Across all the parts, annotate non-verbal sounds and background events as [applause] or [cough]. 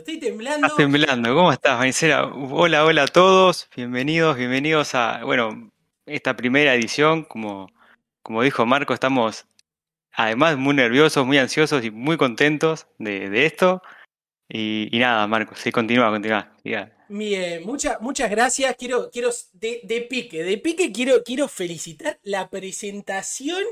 estoy temblando. Estás temblando. ¿Cómo estás, Manicera? Hola, hola a todos. Bienvenidos, bienvenidos a, bueno, esta primera edición. Como, como dijo Marco, estamos además muy nerviosos, muy ansiosos y muy contentos de, de esto. Y, y, nada, Marco, sí, continúa, continúa. Bien, muchas muchas gracias. Quiero, quiero de, de, pique, de pique quiero, quiero felicitar la presentación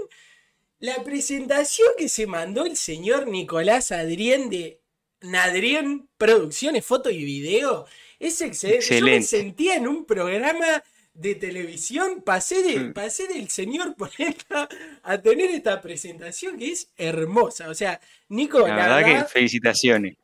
la presentación que se mandó el señor Nicolás Adrián de Nadrián Producciones, Foto y Video es excelente. Yo me sentía en un programa de televisión, pasé, de, mm. pasé del señor Polenta a tener esta presentación que es hermosa. O sea, Nico, la, verdad, que felicitaciones.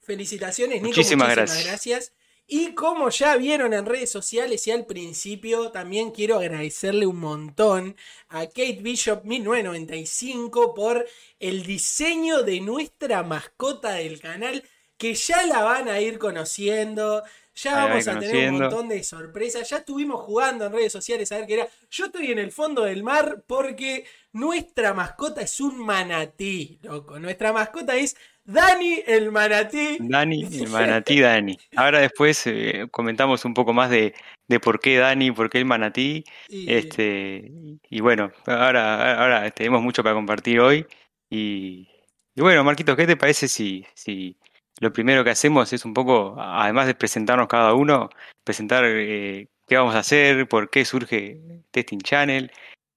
Felicitaciones, Nico. Muchísimas, muchísimas gracias. Y como ya vieron en redes sociales y al principio, también quiero agradecerle un montón a Kate Bishop 1995 por el diseño de nuestra mascota del canal, que ya la van a ir conociendo. Ya vamos a tener un montón de sorpresas. Ya estuvimos jugando en redes sociales a ver qué era. Yo estoy en el fondo del mar porque nuestra mascota es un manatí, loco. Nuestra mascota es Dani el manatí. Dani [laughs] el manatí, Dani. Ahora después eh, comentamos un poco más de, de, por qué Dani, por qué el manatí. Y... Este, y bueno, ahora, ahora tenemos mucho para compartir hoy. Y, y, bueno, Marquito, ¿qué te parece si, si lo primero que hacemos es un poco, además de presentarnos cada uno, presentar eh, qué vamos a hacer, por qué surge Testing Channel?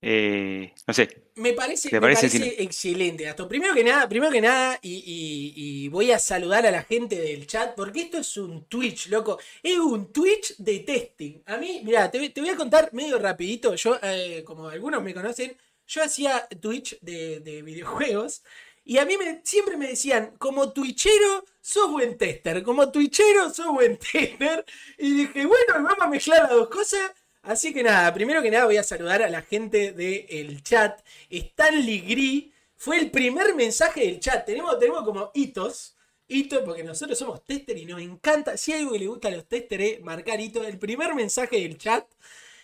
Eh, no sé, me parece, me parece, excelente, Gastón. Primero que nada, primero que nada, y, voy a saludar a la gente del chat, porque esto es un Twitch, loco. Es un Twitch de testing. A mí, mira, te, voy a contar medio rapidito. Yo, eh, como algunos me conocen, yo hacía Twitch de, videojuegos. Y a mí me, siempre me decían, como twitchero, sos buen tester. Como twitchero, sos buen [laughs] tester. Y dije, bueno, vamos a mezclar las dos cosas. Así que nada, primero que nada voy a saludar a la gente del chat. Stanley Gree fue el primer mensaje del chat. Tenemos, tenemos como hitos. Hito, porque nosotros somos tester y nos encanta. Si hay algo que le gusta a los testers es marcar hito. El primer mensaje del chat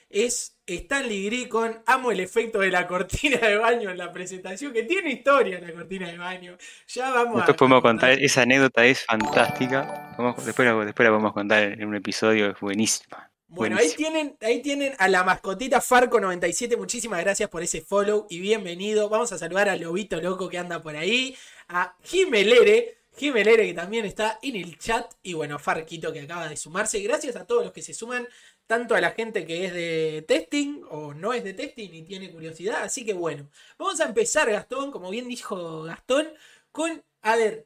es Stanley Gree con Amo el efecto de la cortina de baño en la presentación, que tiene historia la cortina de baño. Ya vamos Después podemos contar, esa anécdota es fantástica. después, después la podemos contar en un episodio, es buenísima. Bueno, ahí tienen, ahí tienen a la mascotita Farco97. Muchísimas gracias por ese follow y bienvenido. Vamos a saludar al Lobito Loco que anda por ahí. A Jimelere. Jimelere que también está en el chat. Y bueno, Farquito que acaba de sumarse. Gracias a todos los que se suman. Tanto a la gente que es de testing o no es de testing y tiene curiosidad. Así que bueno, vamos a empezar, Gastón, como bien dijo Gastón, con, a ver,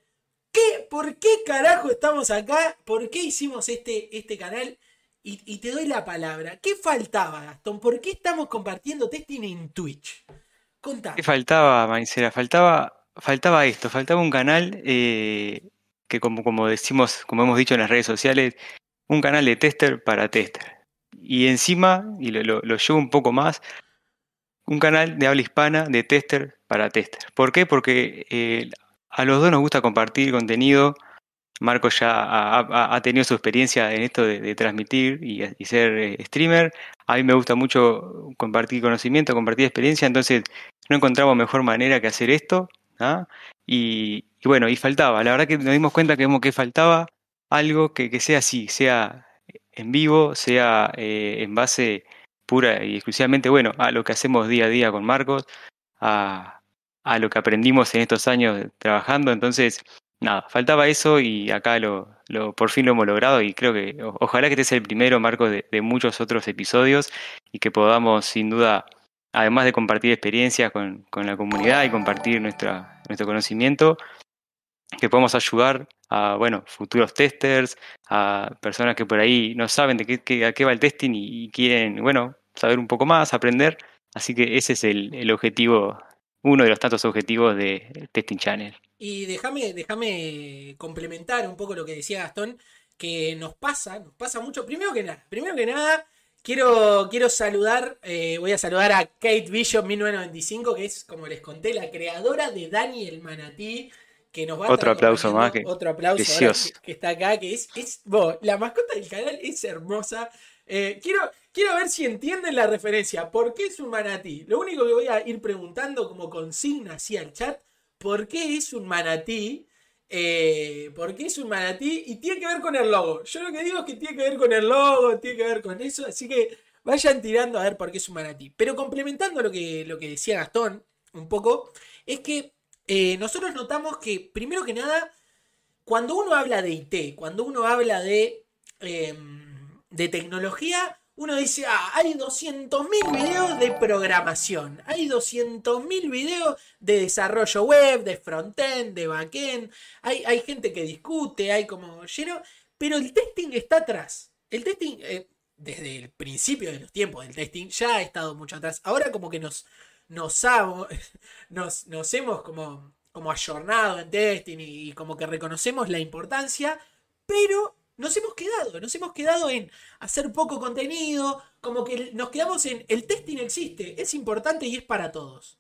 ¿qué, ¿por qué carajo estamos acá? ¿Por qué hicimos este, este canal? Y, te doy la palabra. ¿Qué faltaba, Gastón? ¿Por qué estamos compartiendo testing en Twitch? Contá. ¿Qué faltaba, Maicera? Faltaba, faltaba esto, faltaba un canal eh, que como, como decimos, como hemos dicho en las redes sociales, un canal de tester para tester. Y encima, y lo, lo, llevo un poco más, un canal de habla hispana de tester para tester. ¿Por qué? Porque eh, a los dos nos gusta compartir contenido Marco ya ha, tenido su experiencia en esto de, transmitir y, ser eh, streamer. A mí me gusta mucho compartir conocimiento, compartir experiencia, entonces no encontramos mejor manera que hacer esto. ¿ah? Y, bueno, y faltaba, la verdad que nos dimos cuenta que, que faltaba algo que, sea así, sea en vivo, sea eh, en base pura y exclusivamente, bueno, a lo que hacemos día a día con Marcos, a, a lo que aprendimos en estos años trabajando. Entonces, nada, faltaba eso y acá lo, lo, por fin lo hemos logrado y creo que ojalá que este sea el primero, Marco, de, muchos otros episodios y que podamos sin duda, además de compartir experiencias con, con la comunidad y compartir nuestra, nuestro conocimiento, que podamos ayudar a bueno, futuros testers, a personas que por ahí no saben de qué, a qué va el testing y, quieren bueno, saber un poco más, aprender. Así que ese es el, el objetivo, uno de los tantos objetivos de Testing Channel. Y déjame, déjame complementar un poco lo que decía Gastón, que nos pasa, nos pasa mucho. Primero que nada, primero que nada, quiero, quiero saludar, eh, voy a saludar a Kate Bishop 1995, que es, como les conté, la creadora de Dani el Manatí. que nos va Otro aplauso más. Que otro aplauso que, está acá, que es, es la mascota del canal es hermosa. Eh, quiero, quiero ver si entienden la referencia. ¿Por qué es un manatí? Lo único que voy a ir preguntando como consigna así al chat, ¿por qué es un manatí? Eh, ¿Por qué es un manatí? Y tiene que ver con el logo. Yo lo que digo es que tiene que ver con el logo, tiene que ver con eso, así que vayan tirando a ver por qué es un manatí. Pero complementando lo que, lo que decía Gastón un poco, es que eh, nosotros notamos que, primero que nada, cuando uno habla de IT, cuando uno habla de... Em, de tecnología, uno dice, ah, hay 200.000 videos de programación, hay 200.000 videos de desarrollo web, de frontend, de backend, hay, hay gente que discute, hay como lleno, pero el testing está atrás. El testing, eh, desde el principio de los tiempos del testing, ya ha estado mucho atrás. Ahora como que nos, nos, [laughs] nos, nos hemos como, como ayornado en testing y como que reconocemos la importancia, pero nos hemos quedado, nos hemos quedado en hacer poco contenido, como que nos quedamos en el testing existe, es importante y es para todos.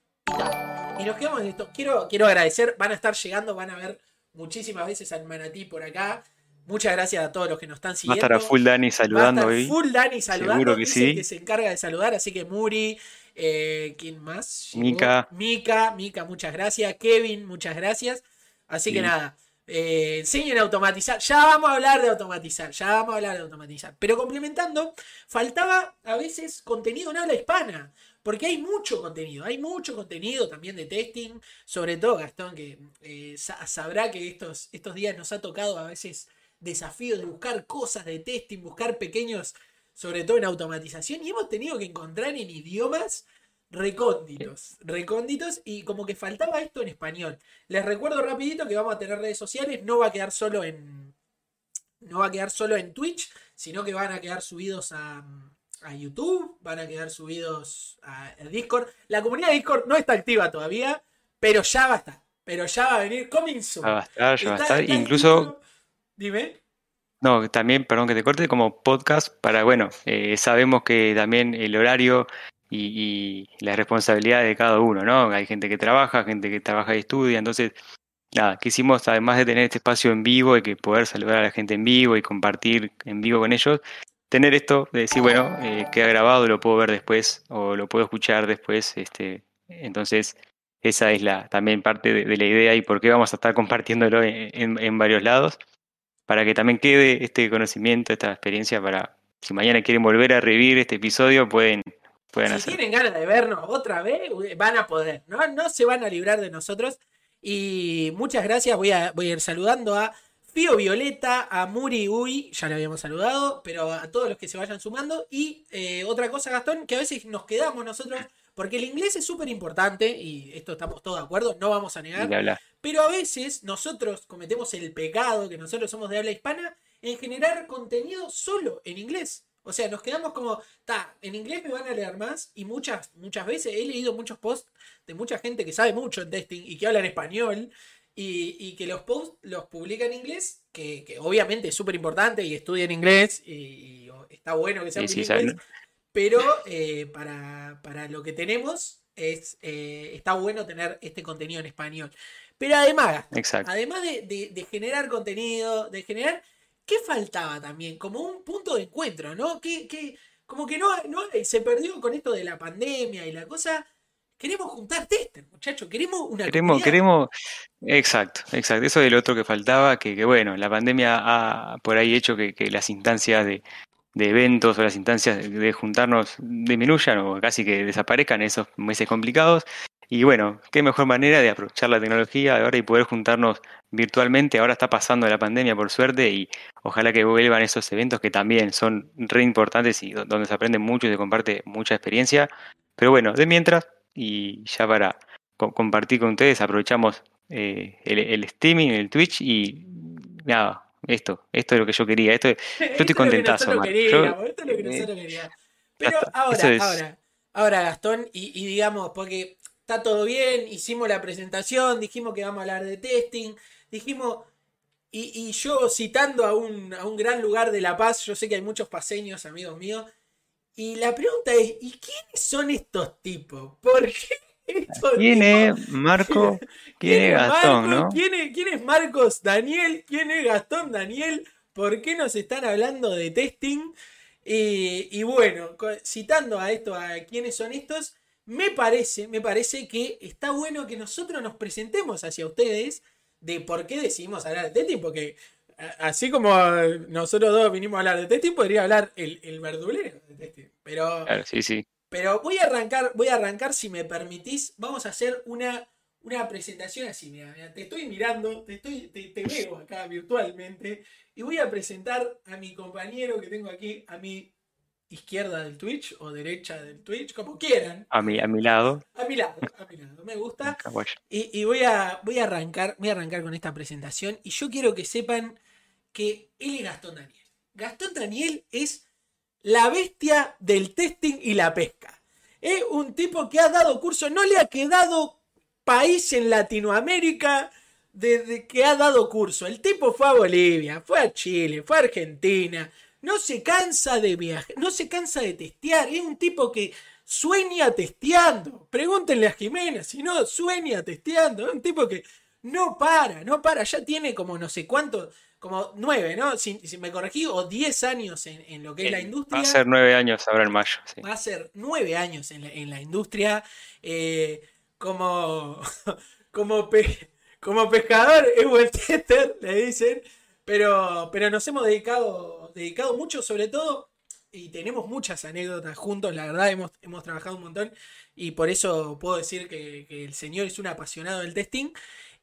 Y, nos quedamos en esto. Quiero, quiero agradecer, van a estar llegando, van a ver muchísimas veces al manatí por acá. Muchas gracias a todos los que nos están siguiendo. Va a estar a full Dani saludando hoy. Full Dani saludando. Seguro que sí. que se encarga de saludar, así que Muri, eh, ¿quién más? Mika. Mika, Mika, muchas gracias. Kevin, muchas gracias. Así que nada, eh, enseñen a automatizar. Ya vamos a hablar de automatizar, ya vamos a hablar de automatizar. Pero complementando, faltaba a veces contenido en habla hispana. Porque hay mucho contenido, hay mucho contenido también de testing, sobre todo Gastón, que eh, sabrá que estos, estos días nos ha tocado a veces desafíos de buscar cosas de testing, buscar pequeños, sobre todo en automatización, y hemos tenido que encontrar en idiomas recónditos, recónditos y como que faltaba esto en español. Les recuerdo rapidito que vamos a tener redes sociales, no va a quedar solo en no va a quedar solo en Twitch, sino que van a quedar subidos a, a YouTube, van a quedar subidos a Discord. La comunidad de Discord no está activa todavía, pero ya va a estar. Pero ya va a venir coming soon. va a estar, ya va a estar. Incluso. Dime. No, también, perdón que te corte, como podcast para, bueno, eh, sabemos que también el horario y, la responsabilidad de cada uno, ¿no? Hay gente que trabaja, gente que trabaja y estudia, entonces, nada, quisimos, además de tener este espacio en vivo y que poder saludar a la gente en vivo y compartir en vivo con ellos, tener esto de decir, bueno, eh, queda grabado, lo puedo ver después o lo puedo escuchar después, este, entonces esa es la también parte de, la idea y por qué vamos a estar compartiéndolo en, varios lados, para que también quede este conocimiento, esta experiencia para, si mañana quieren volver a revivir este episodio, pueden si tienen ganas de vernos otra vez, van a poder, ¿no? No se van a librar de nosotros. Y muchas gracias. Voy a, voy a ir saludando a Fío Violeta, a Muri Uy, ya le habíamos saludado, pero a todos los que se vayan sumando. Y eh, otra cosa, Gastón, que a veces nos quedamos nosotros, porque el inglés es súper importante, y esto estamos todos de acuerdo, no vamos a negar. Pero a veces nosotros cometemos el pecado, que nosotros somos de habla hispana, en generar contenido solo en inglés. O sea, nos quedamos como, ta, en inglés me van a leer más y muchas, muchas veces he leído muchos posts de mucha gente que sabe mucho en testing y que habla en español y, que los posts los publica en inglés, que, obviamente es súper importante y estudia en inglés y, está bueno que sea en inglés, pero eh, para, lo que tenemos es, eh, está bueno tener este contenido en español. Pero además, además de generar contenido, de generar ¿Qué faltaba también? Como un punto de encuentro, ¿no? Que, como que no, no se perdió con esto de la pandemia y la cosa. Queremos juntar tester, muchachos. Queremos una. Queremos, queremos. Exacto, exacto. Eso es lo otro que faltaba, que, bueno, la pandemia ha por ahí hecho que, las instancias de, de eventos o las instancias de juntarnos disminuyan o casi que desaparezcan esos meses complicados. Y bueno, qué mejor manera de aprovechar la tecnología ahora y poder juntarnos virtualmente. Ahora está pasando la pandemia, por suerte, y ojalá que vuelvan esos eventos que también son re importantes y donde se aprende mucho y se comparte mucha experiencia. Pero bueno, de mientras, y ya para compartir con ustedes, aprovechamos eh, el, streaming, el Twitch y nada, esto, esto es lo que yo quería. Esto, [laughs] yo estoy contentazo. esto es lo que nosotros queríamos. Pero ahora, ahora, ahora, Gastón, y digamos, porque está todo bien, hicimos la presentación, dijimos que vamos a hablar de testing, dijimos, y, yo citando a un, a un, gran lugar de La Paz, yo sé que hay muchos paseños, amigos míos, y la pregunta es, ¿y quiénes son estos tipos? ¿Por qué? ¿Quién es Marco? ¿Quién, es Gastón, no? ¿quién es, Marcos Daniel? ¿Quién es Gastón Daniel? ¿Por qué nos están hablando de testing? y bueno, citando a esto, a quiénes son estos, me parece, me parece que está bueno que nosotros nos presentemos hacia ustedes de por qué decidimos hablar de testing, porque así como nosotros dos vinimos a hablar de testing, podría hablar el, el verdulero de testing. Pero, sí, sí. Pero voy a arrancar, voy a arrancar, si me permitís, vamos a hacer una, una presentación así, mira, te estoy mirando, te, estoy, te, veo acá virtualmente, y voy a presentar a mi compañero que tengo aquí, a mi izquierda del Twitch o derecha del Twitch, como quieran. A mi, a mi lado. A mi lado, a mi lado, me gusta. Y, y, voy, a, voy, a arrancar, voy a arrancar con esta presentación, y yo quiero que sepan que él es Gastón Daniel. Gastón Daniel es la bestia del testing y la pesca. Es un tipo que ha dado curso, no le ha quedado país en Latinoamérica desde que ha dado curso. El tipo fue a Bolivia, fue a Chile, fue a Argentina. No se cansa de viajar, no se cansa de testear. Es un tipo que sueña testeando. Pregúntenle a Jimena, si no, sueña testeando. Es un tipo que no para, no para. Ya tiene como no sé cuánto como nueve, ¿no? Si, me corregí, o diez años en, lo que es la industria. Va a ser nueve años ahora en mayo. Va a ser nueve años en la, industria. Eh, como, [laughs] como, como pescador es buen tester, le dicen. Pero, pero nos hemos dedicado, dedicado mucho, sobre todo, y tenemos muchas anécdotas juntos, la verdad, hemos, hemos trabajado un montón. Y por eso puedo decir que, que el señor es un apasionado del testing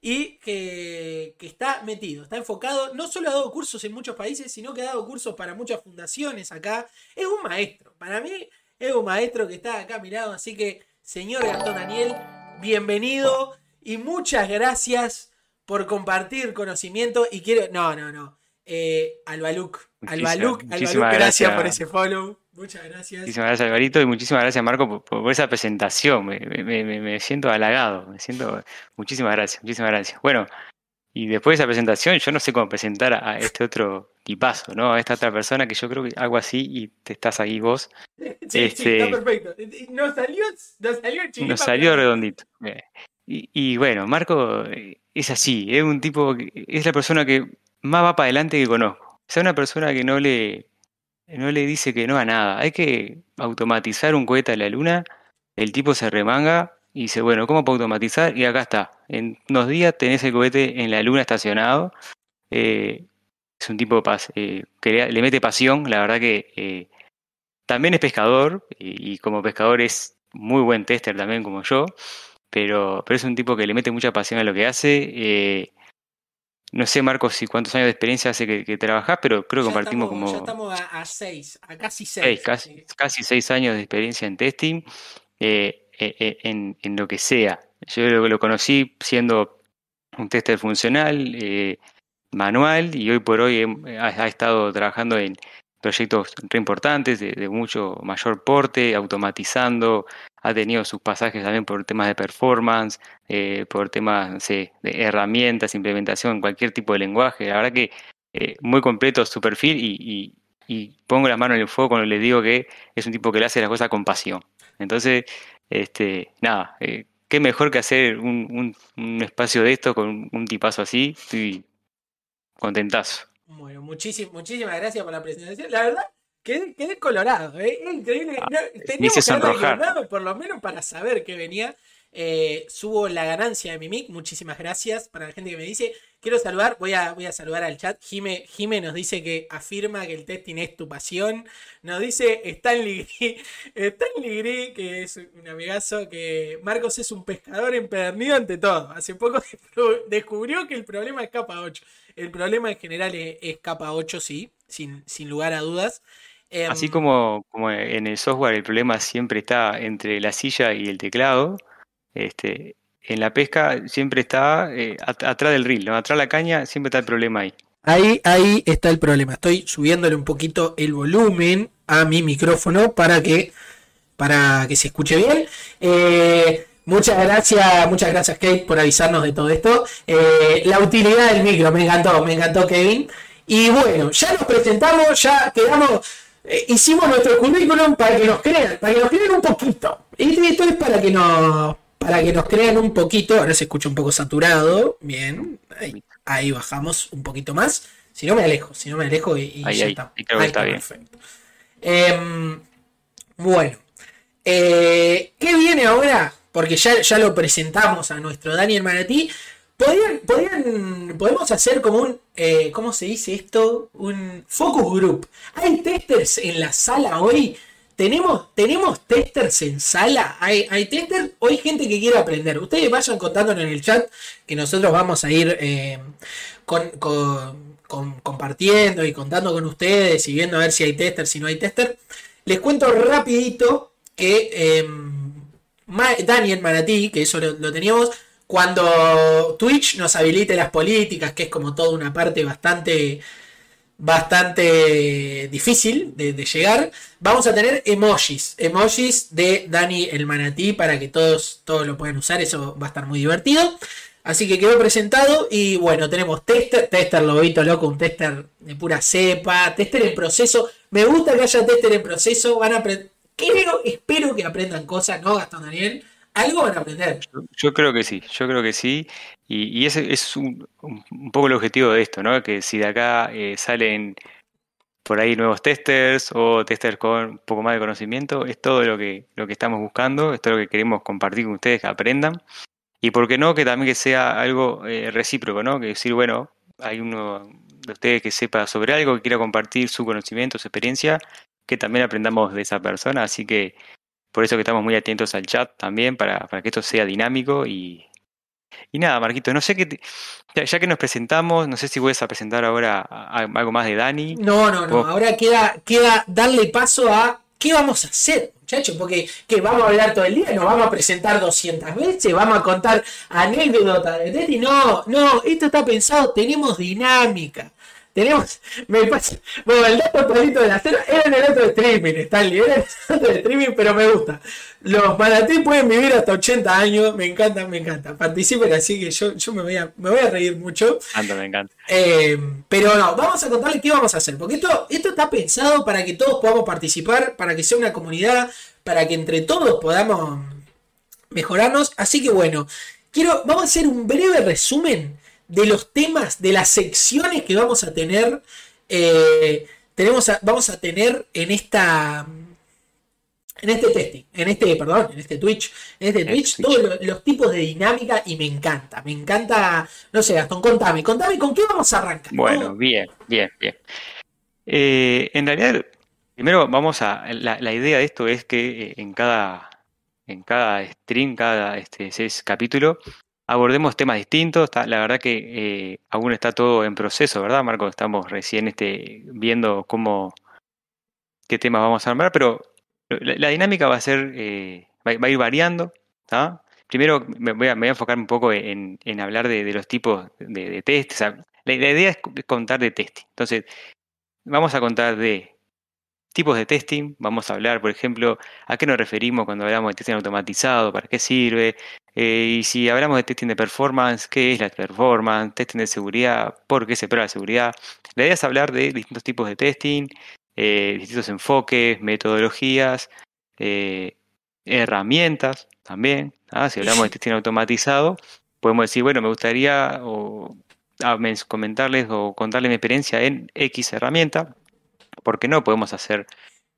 y que, está metido, está enfocado, no solo ha dado cursos en muchos países, sino que ha dado cursos para muchas fundaciones acá. Es un maestro, para mí es un maestro que está acá mirado, así que señor Gastón Daniel, bienvenido y muchas gracias por compartir conocimiento y quiero, no, no, no, eh, Albaluc, Albaluc, gracias por ese follow. Muchas gracias. Muchísimas gracias, Alvarito, y muchísimas gracias, Marco, por, esa presentación. Me, siento halagado, me siento. Muchísimas gracias, muchísimas gracias. Bueno, y después de esa presentación, yo no sé cómo presentar a este otro tipazo, ¿no? A esta otra persona que yo creo que algo así y te estás ahí vos. [laughs] Sí, este, está perfecto. Nos salió, nos salió Nos salió redondito. Y, y, bueno, Marco eh, es así, es un tipo, es la persona que más va para adelante que conozco. O sea, una persona que no le, no le dice que no a nada. Hay que automatizar un cohete a la luna. El tipo se remanga y dice, bueno, ¿cómo puedo automatizar? Y acá está. En unos días tenés el cohete en la luna estacionado. Eh, es un tipo eh, que le mete pasión. La verdad que eh, también es pescador y, como pescador es muy buen tester también como yo. Pero, pero es un tipo que le mete mucha pasión a lo que hace. No sé, Marcos, si cuántos años de experiencia hace que, que trabajás, pero creo que compartimos como. Ya estamos a, seis, a casi seis. casi, seis años de experiencia en testing, eh, eh, eh, en, en, lo que sea. Yo lo, lo conocí siendo un tester funcional, manual, y hoy por hoy ha, estado trabajando en proyectos re importantes, de, de mucho mayor porte, automatizando, ha tenido sus pasajes también por temas de performance, eh, por temas de herramientas, implementación, cualquier tipo de lenguaje. La verdad que eh, muy completo su perfil y, pongo las manos en el fuego cuando le digo que es un tipo que le hace las cosas con pasión. Entonces, este, nada, eh, qué mejor que hacer un, espacio de esto con un tipazo así. Estoy contentazo. Bueno, muchísimas, muchísimas gracias por la presentación. La verdad, Quedé, colorado, ¿eh? increíble. Ah, teníamos que haberlo por lo menos para saber que venía. Eh, subo la ganancia de mi mic, muchísimas gracias para la gente que me dice. Quiero saludar, voy a, voy a saludar al chat. Jime, Jime nos dice que afirma que el testing es tu pasión. Nos dice Stanley [laughs] Stanley Gris, que es un amigazo, que Marcos es un pescador empedernido ante todo. Hace poco [laughs] descubrió que el problema es capa 8. El problema en general es, es capa 8, sí, sin, sin lugar a dudas. Así em, como, como en el software el problema siempre está entre la silla y el teclado, este, en la pesca siempre está eh, atrás del reel, atrás de la caña siempre está el problema ahí. Ahí, ahí está el problema. Estoy subiéndole un poquito el volumen a mi micrófono para que, para que se escuche bien. Eh, muchas gracias, muchas gracias Kate por avisarnos de todo esto. Eh, la utilidad del micro, me encantó, me encantó Kevin. Y bueno, ya nos presentamos, ya quedamos hicimos nuestro currículum para que nos crean, para que nos crean un poquito. Y esto es para que nos, para que nos crean un poquito, ahora se escucha un poco saturado, bien, ahí, bajamos un poquito más, si no me alejo, si no me alejo y, ya está. Ahí está, bien. Perfecto. Em, bueno, eh, ¿qué viene ahora? Porque ya, ya lo presentamos a nuestro Daniel. Podrían, podrían, podemos hacer como un, eh, ¿cómo se dice esto? Un focus group. ¿Hay testers en la sala hoy? ¿Tenemos, tenemos testers en sala? ¿Hay, hay testers? ¿O hay gente que quiere aprender? Ustedes vayan contándonos en el chat que nosotros vamos a ir eh, compartiendo y contando con ustedes y viendo a ver si hay testers, si no hay testers. Les cuento rapidito que eh, Daniel Manatí, que eso lo teníamos, cuando Twitch nos habilite las políticas, que es como toda una parte bastante, bastante difícil de, llegar, vamos a tener emojis, emojis de Dani el manatí para que todos, todos lo puedan usar, eso va a estar muy divertido. Así que quedó presentado y bueno, tenemos tester, tester lobito loco, un tester de pura cepa, tester en proceso. Me gusta que haya tester en proceso, van a aprender, espero que aprendan cosas, ¿no, Gastón Daniel? Algo van a aprender. Yo, creo que sí, yo creo que sí. Y, ese es un, poco el objetivo de esto, ¿no? Que si de acá eh, salen por ahí nuevos testers o testers con un poco más de conocimiento, es todo lo que, lo que estamos buscando, es todo lo que queremos compartir con ustedes, que aprendan. Y por qué no, que también que sea algo eh, recíproco, ¿no? Que decir, bueno, hay uno de ustedes que sepa sobre algo, que quiera compartir su conocimiento, su experiencia, que también aprendamos de esa persona. Así que por eso que estamos muy atentos al chat también, para, que esto sea dinámico y, y nada, Marquito, no sé qué. Ya, que nos presentamos, no sé si puedes a presentar ahora algo más de Dani. No, no, no. Ahora queda, queda darle paso a qué vamos a hacer, muchachos. Porque ¿qué, vamos a hablar todo el día, nos vamos a presentar 200 veces, vamos a contar anécdotas. No, no, esto está pensado, tenemos dinámica. Tenemos, me pasa, bueno, el dato palito de la cena era en el otro streaming, Stanley, era en el otro streaming, pero me gusta. Los manatí pueden vivir hasta 80 años, me encanta, me encanta. Participen así que yo, yo me, voy a, me voy a reír mucho. me encanta. Eh, pero no, vamos a contarles qué vamos a hacer, porque esto, esto está pensado para que todos podamos participar, para que sea una comunidad, para que entre todos podamos mejorarnos. Así que bueno, quiero, vamos a hacer un breve resumen de los temas, de las secciones que vamos a tener, eh, tenemos vamos a tener en esta en este testing, en este, perdón, en este Twitch, en este Twitch, todos los, tipos de dinámica y me encanta, me encanta, no sé, Gastón, contame, contame con qué vamos a arrancar. Bueno, bien, bien, bien. Eh, en realidad, primero vamos a, la, idea de esto es que eh, en cada, en cada stream, cada este, capítulo, abordemos temas distintos. la verdad que eh, aún está todo en proceso, ¿verdad, Marco? Estamos recién este, viendo cómo qué temas vamos a armar, pero la, dinámica va a ser, eh, va, a ir variando. Primero me voy, a, enfocar un poco en, hablar de, los tipos de, test. la, idea es contar de testing. Entonces, vamos a contar de tipos de testing. Vamos a hablar, por ejemplo, a qué nos referimos cuando hablamos de testing automatizado, para qué sirve. Eh, y si hablamos de testing de performance, ¿qué es la performance? Testing de seguridad, ¿por qué se prueba la seguridad? La idea es hablar de distintos tipos de testing, eh, distintos enfoques, metodologías, eh, herramientas también. ¿ah? Si hablamos de testing automatizado, podemos decir, bueno, me gustaría ah, comentarles o contarles mi experiencia en X herramienta ¿por qué no podemos hacer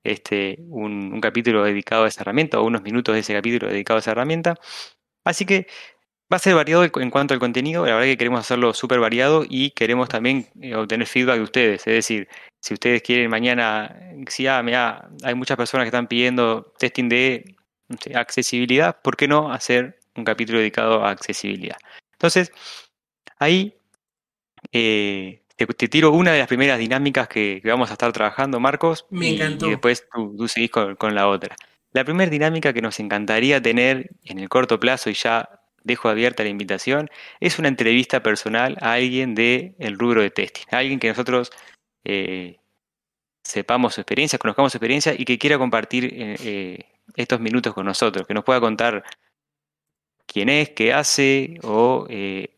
este, un, capítulo dedicado a esa herramienta o unos minutos de ese capítulo dedicado a esa herramienta? Así que va a ser variado en cuanto al contenido, la verdad que queremos hacerlo súper variado y queremos también eh, obtener feedback de ustedes, es decir, si ustedes quieren mañana, si ah, hay muchas personas que están pidiendo testing de accesibilidad, ¿por qué no hacer un capítulo dedicado a accesibilidad? Entonces, ahí eh, te, tiro una de las primeras dinámicas que, vamos a estar trabajando, Marcos. Me encantó. Y después tú, seguís con, la otra. La primera dinámica que nos encantaría tener en el corto plazo, y ya dejo abierta la invitación, es una entrevista personal a alguien del el rubro de testing. A alguien que nosotros eh, sepamos su experiencia, conozcamos su experiencia y que quiera compartir eh, eh, estos minutos con nosotros, que nos pueda contar quién es, qué hace o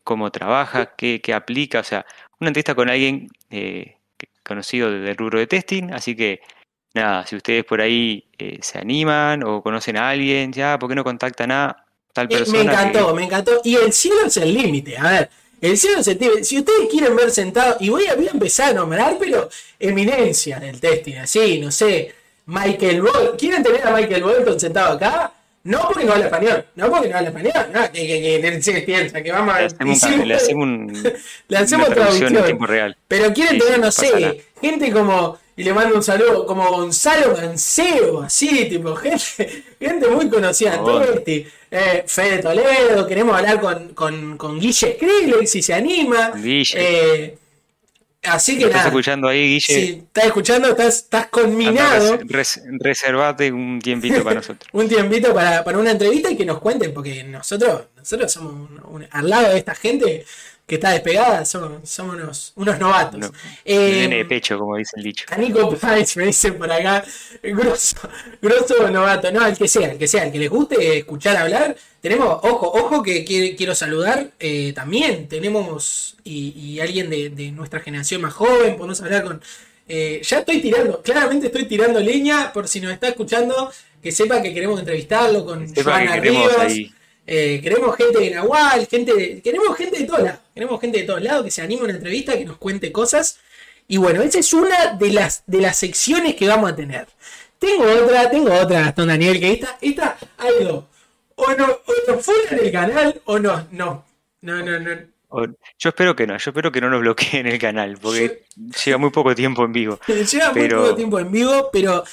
cómo trabaja, qué, qué, aplica, o sea, una entrevista con alguien eh, conocido del rubro de testing, así que nada, si ustedes por ahí eh, se animan o conocen a alguien, ya, ¿por qué no contactan a tal persona. me encantó, me encantó. Y el cielo es el límite. A ver, el cielo es el límite. Si ustedes quieren ver sentado, y voy a, voy a empezar a nombrar, pero eminencia del testing, así, no sé. Michael Bolton. ¿Quieren tener a Michael Bolton sentado acá? No porque no habla español, no porque no habla español, no, que, que, que, piensa que vamos a... Le hacemos, le hacemos, un, [laughs] le hacemos traducción, en tiempo real. Pero quieren tener, no sé, gente como, y le mando un saludo, como Gonzalo Manceo, así, tipo, [laughs] gente, gente muy conocida, todo este, eh, Fede Toledo, queremos hablar con, con, con Guille Skrillex, si se anima. Guille. Eh, Así que estás escuchando ahí, Guille. Sí, estás escuchando, estás, estás conminado. reservate un tiempito para [laughs] nosotros. un tiempito para, para, una entrevista y que nos cuenten, porque nosotros, nosotros somos al lado de esta gente que está despegada, somos, somos unos, unos novatos. No, eh, de pecho, como dice el dicho. A Nico me dicen por acá, grosso, grosso novato. No, el que sea, el que sea, el que les guste escuchar hablar. Tenemos, ojo, ojo que quiero, saludar eh, también. Tenemos y, alguien de, nuestra generación más joven, podemos hablar con. Eh, ya estoy tirando, claramente estoy tirando leña, por si nos está escuchando, que sepa que queremos entrevistarlo con Joana Rivas. Eh, queremos gente de Nahual, gente queremos gente de todos lados. Queremos gente de todos lados que se anime a una entrevista, que nos cuente cosas. Y bueno, esa es una de las, de las secciones que vamos a tener. Tengo otra, tengo otra, Gastón Daniel, que esta, esta, algo. O no, o nos el canal, o no, no. No, no, no. Yo espero que no, yo espero que no nos bloqueen el canal, porque lleva muy poco tiempo en vivo. [laughs] lleva muy poco tiempo en vivo, pero.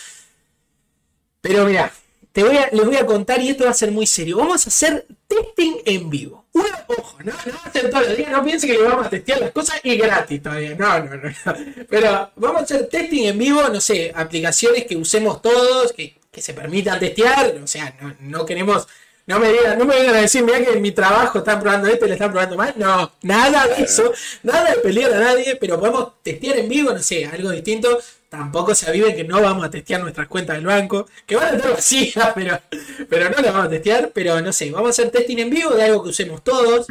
Pero mira, te voy a, les voy a contar y esto va a ser muy serio. Vamos a hacer testing en vivo. Una, ojo, no, no va a ser todos los días, no piensen que le vamos a testear las cosas y gratis todavía. No, no, no, Pero vamos a hacer testing en vivo, no sé, aplicaciones que usemos todos, que, que se permitan testear. O sea, no, no queremos. No me, digan, no me vengan a decir, mira que mi trabajo están probando esto y le están probando mal. No, nada de eso. Nada de pelear a nadie, pero podemos testear en vivo, no sé, algo distinto tampoco se aviven que no vamos a testear nuestras cuentas del banco, que van a estar vacías, [laughs] pero, pero no las vamos a testear, pero no sé, vamos a hacer testing en vivo de algo que usemos todos.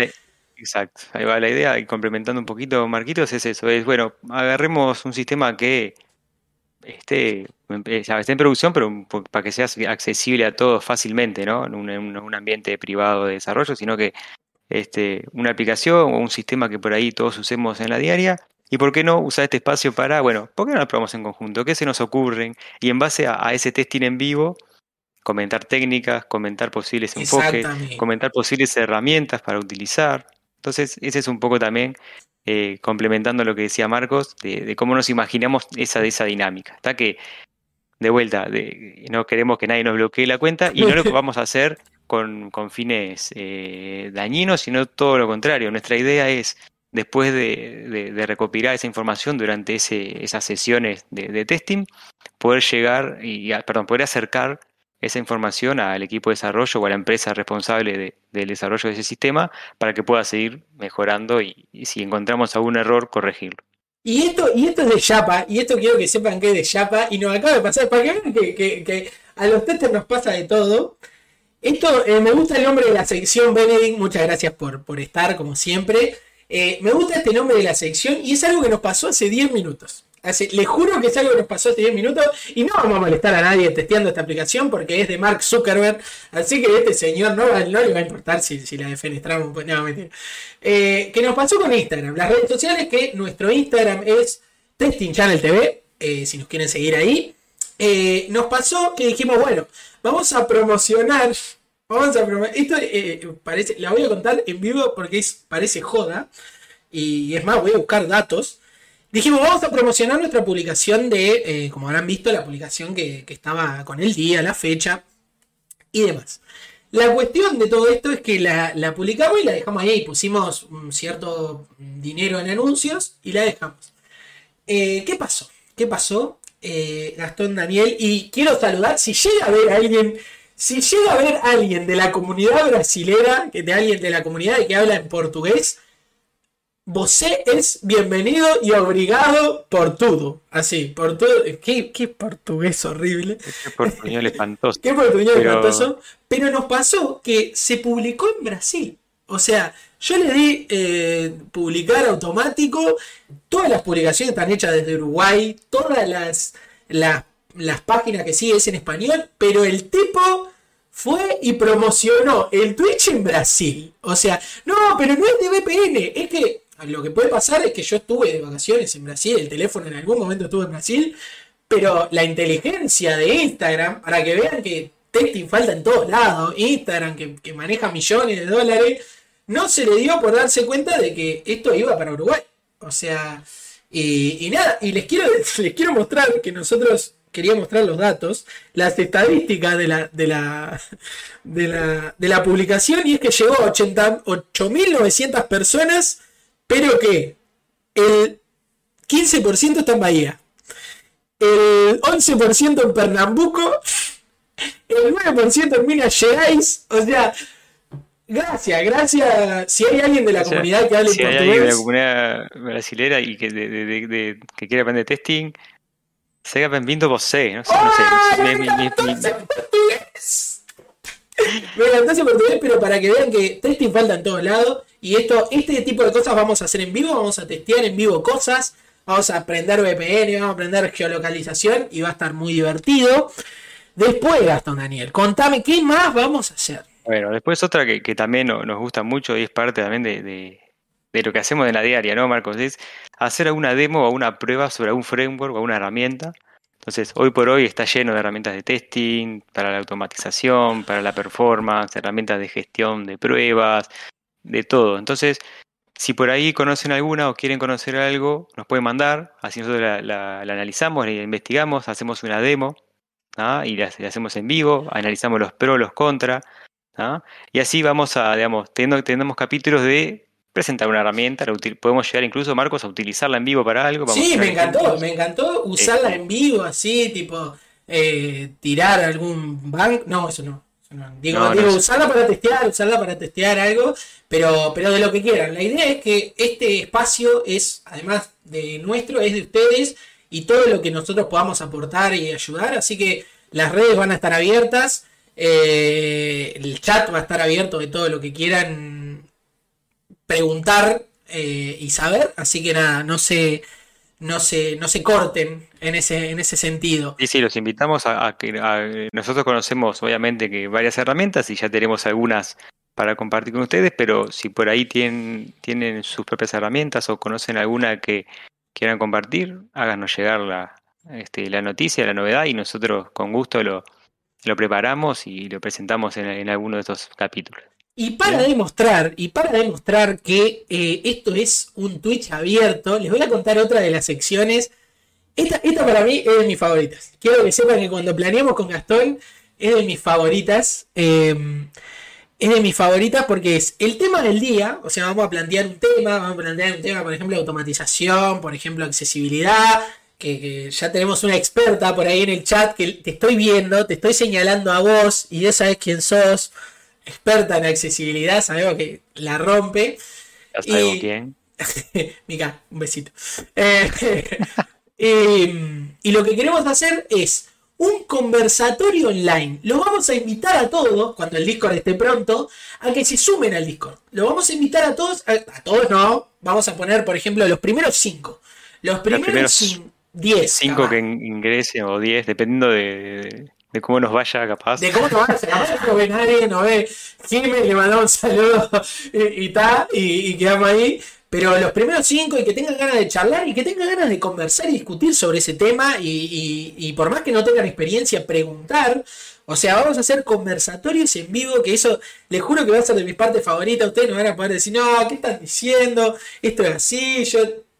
exacto, ahí va la idea, y complementando un poquito, Marquitos, es eso, es bueno, agarremos un sistema que esté, esté en producción, pero para que sea accesible a todos fácilmente, ¿no? En un, en un ambiente privado de desarrollo, sino que este, una aplicación o un sistema que por ahí todos usemos en la diaria ¿Y por qué no usar este espacio para, bueno, ¿por qué no lo probamos en conjunto? ¿Qué se nos ocurren? Y en base a, ese testing en vivo, comentar técnicas, comentar posibles enfoques, comentar posibles herramientas para utilizar. Entonces, ese es un poco también eh, complementando lo que decía Marcos, de, cómo nos imaginamos esa, esa dinámica. Está que, de vuelta, de, no queremos que nadie nos bloquee la cuenta y no lo que [laughs] vamos a hacer con, fines eh, dañinos, sino todo lo contrario. Nuestra idea es después de, recopilar esa información durante esas sesiones de, testing, poder llegar y, perdón, poder acercar esa información al equipo de desarrollo o a la empresa responsable del desarrollo de ese sistema para que pueda seguir mejorando y, si encontramos algún error, corregirlo. Y esto, y esto es de Chapa, y esto quiero que sepan que es de Chapa, y nos acaba de pasar, para que vean que, a los testers nos pasa de todo. Esto, eh, me gusta el nombre de la sección, Benedict, muchas gracias por, por estar, como siempre. Eh, me gusta este nombre de la sección y es algo que nos pasó hace 10 minutos. Hace, le juro que es algo que nos pasó hace 10 minutos y no vamos a molestar a nadie testeando esta aplicación porque es de Mark Zuckerberg. Así que este señor no, le va a importar si, la defenestramos. Pues. Eh, que nos pasó con Instagram. Las redes sociales que nuestro Instagram es Testing Channel TV. Eh, si nos quieren seguir ahí. nos pasó que dijimos, bueno, vamos a promocionar Vamos a Esto eh, parece, la voy a contar en vivo porque parece joda. Y es más, voy a buscar datos. Dijimos, vamos a promocionar nuestra publicación de, eh, como habrán visto, la publicación que, estaba con el día, la fecha y demás. La cuestión de todo esto es que la, publicamos y la dejamos ahí. Pusimos un cierto dinero en anuncios y la dejamos. Eh, ¿Qué pasó? ¿Qué pasó? Gastón Daniel. Y quiero saludar, si llega a ver alguien si llega a ver alguien de la comunidad brasilera, de alguien de la comunidad que habla en portugués, você es bienvenido y obrigado por todo. Así, por todo. Qué, portugués horrible. Qué portugués espantoso. qué portugués pero... espantoso. Pero nos pasó que se publicó en Brasil. O sea, yo le di eh, publicar automático. Todas las publicaciones están hechas desde Uruguay. Todas las, las las páginas que sí es en español, pero el tipo fue y promocionó el Twitch en Brasil. O sea, no, pero no es de VPN, es que lo que puede pasar es que yo estuve de vacaciones en Brasil, el teléfono en algún momento estuvo en Brasil, pero la inteligencia de Instagram, para que vean que testing falta en todos lados, Instagram que, maneja millones de dólares, no se le dio por darse cuenta de que esto iba para Uruguay. O sea, y, nada, y les quiero, [laughs] les quiero mostrar que nosotros quería mostrar los datos, las estadísticas de la, de la, de la, de la publicación, y es que llegó a 8.900 personas pero que el 15% está en Bahía, el 11% en Pernambuco, el 9% en Minas Gerais, o sea, gracias, gracias. Si hay alguien de la comunidad que hable si hay alguien de la comunidad brasilera y que, de, que quiere aprender testing, siga aprendiendo você, no sé, no sé. Me portugués, pero para que vean que testing falta en todos lados. Y esto, este tipo de cosas vamos a hacer en vivo, vamos a testear en vivo cosas, vamos a aprender VPN, vamos a aprender geolocalización y va a estar muy divertido. Después, Gastón Daniel, contame qué más vamos a hacer. Bueno, después otra que, también nos gusta mucho y es parte también de, de, lo que hacemos en la diaria, ¿no, Marcos? Es hacer alguna demo o una prueba sobre algún framework o una herramienta. Entonces, hoy por hoy está lleno de herramientas de testing, para la automatización, para la performance, herramientas de gestión de pruebas, de todo. Entonces, si por ahí conocen alguna o quieren conocer algo, nos pueden mandar, así nosotros la, analizamos, la investigamos, hacemos una demo ¿ah? y la, hacemos en vivo, analizamos los pros, los contras, ¿ah? y así vamos a, digamos, tenemos capítulos de presentar una herramienta, podemos llegar incluso, Marcos, a utilizarla en vivo para algo. sí, me encantó, me encantó usarla este en vivo, así, tipo, eh, tirar algún banco, no, eso no. Digo, usarla para testear, usarla para testear algo, pero, pero de lo que quieran. La idea es que este espacio es, además de nuestro, es de ustedes y todo lo que nosotros podamos aportar y ayudar. Así que las redes van a estar abiertas, eh, el chat va a estar abierto de todo lo que quieran preguntar eh, y saber. Así que nada, no se, no se, no se corten en ese, en ese sentido. Sí, sí, los invitamos a, que nosotros conocemos obviamente que varias herramientas y ya tenemos algunas para compartir con ustedes, pero si por ahí tienen, tienen sus propias herramientas o conocen alguna que quieran compartir, háganos llegar la, este, la noticia, la novedad y nosotros con gusto lo, lo preparamos y lo presentamos en, en alguno de estos capítulos. Y para demostrar, y para demostrar que eh, esto es un Twitch abierto, les voy a contar otra de las secciones. Esta, para mí es de mis favoritas. Quiero que sepan que cuando planeamos con Gastón es de mis favoritas. Em, es de mis favoritas porque es el tema del día. O sea, vamos a plantear un tema, vamos a plantear un tema, por ejemplo, automatización, por ejemplo, accesibilidad. Que, que, ya tenemos una experta por ahí en el chat que te estoy viendo, te estoy señalando a vos y ya sabes quién sos experta en accesibilidad, sabemos que la rompe. Ya sabemos y... quién. [laughs] Mica, un besito. Eh, [laughs] y, lo que queremos hacer es un conversatorio online. Los vamos a invitar a todos, cuando el Discord esté pronto, a que se sumen al Discord. Lo vamos a invitar a todos, a, todos no, vamos a poner, por ejemplo, los primeros cinco. Los primeros, diez. Cinco que ingresen o diez, dependiendo de, de cómo nos vaya capaz. De cómo nos vaya, capaz no nadie, no ve Jiménez, le mandamos un saludo y, tal, y, quedamos ahí. Pero los primeros cinco y que tengan ganas de charlar y que tengan ganas de conversar y discutir sobre ese tema y, y por más que no tengan experiencia, preguntar. O sea, vamos a hacer conversatorios en vivo, que eso les juro que va a ser de mis partes favoritas. Ustedes no van a poder decir, no, ¿qué están diciendo? Esto es así. Yo,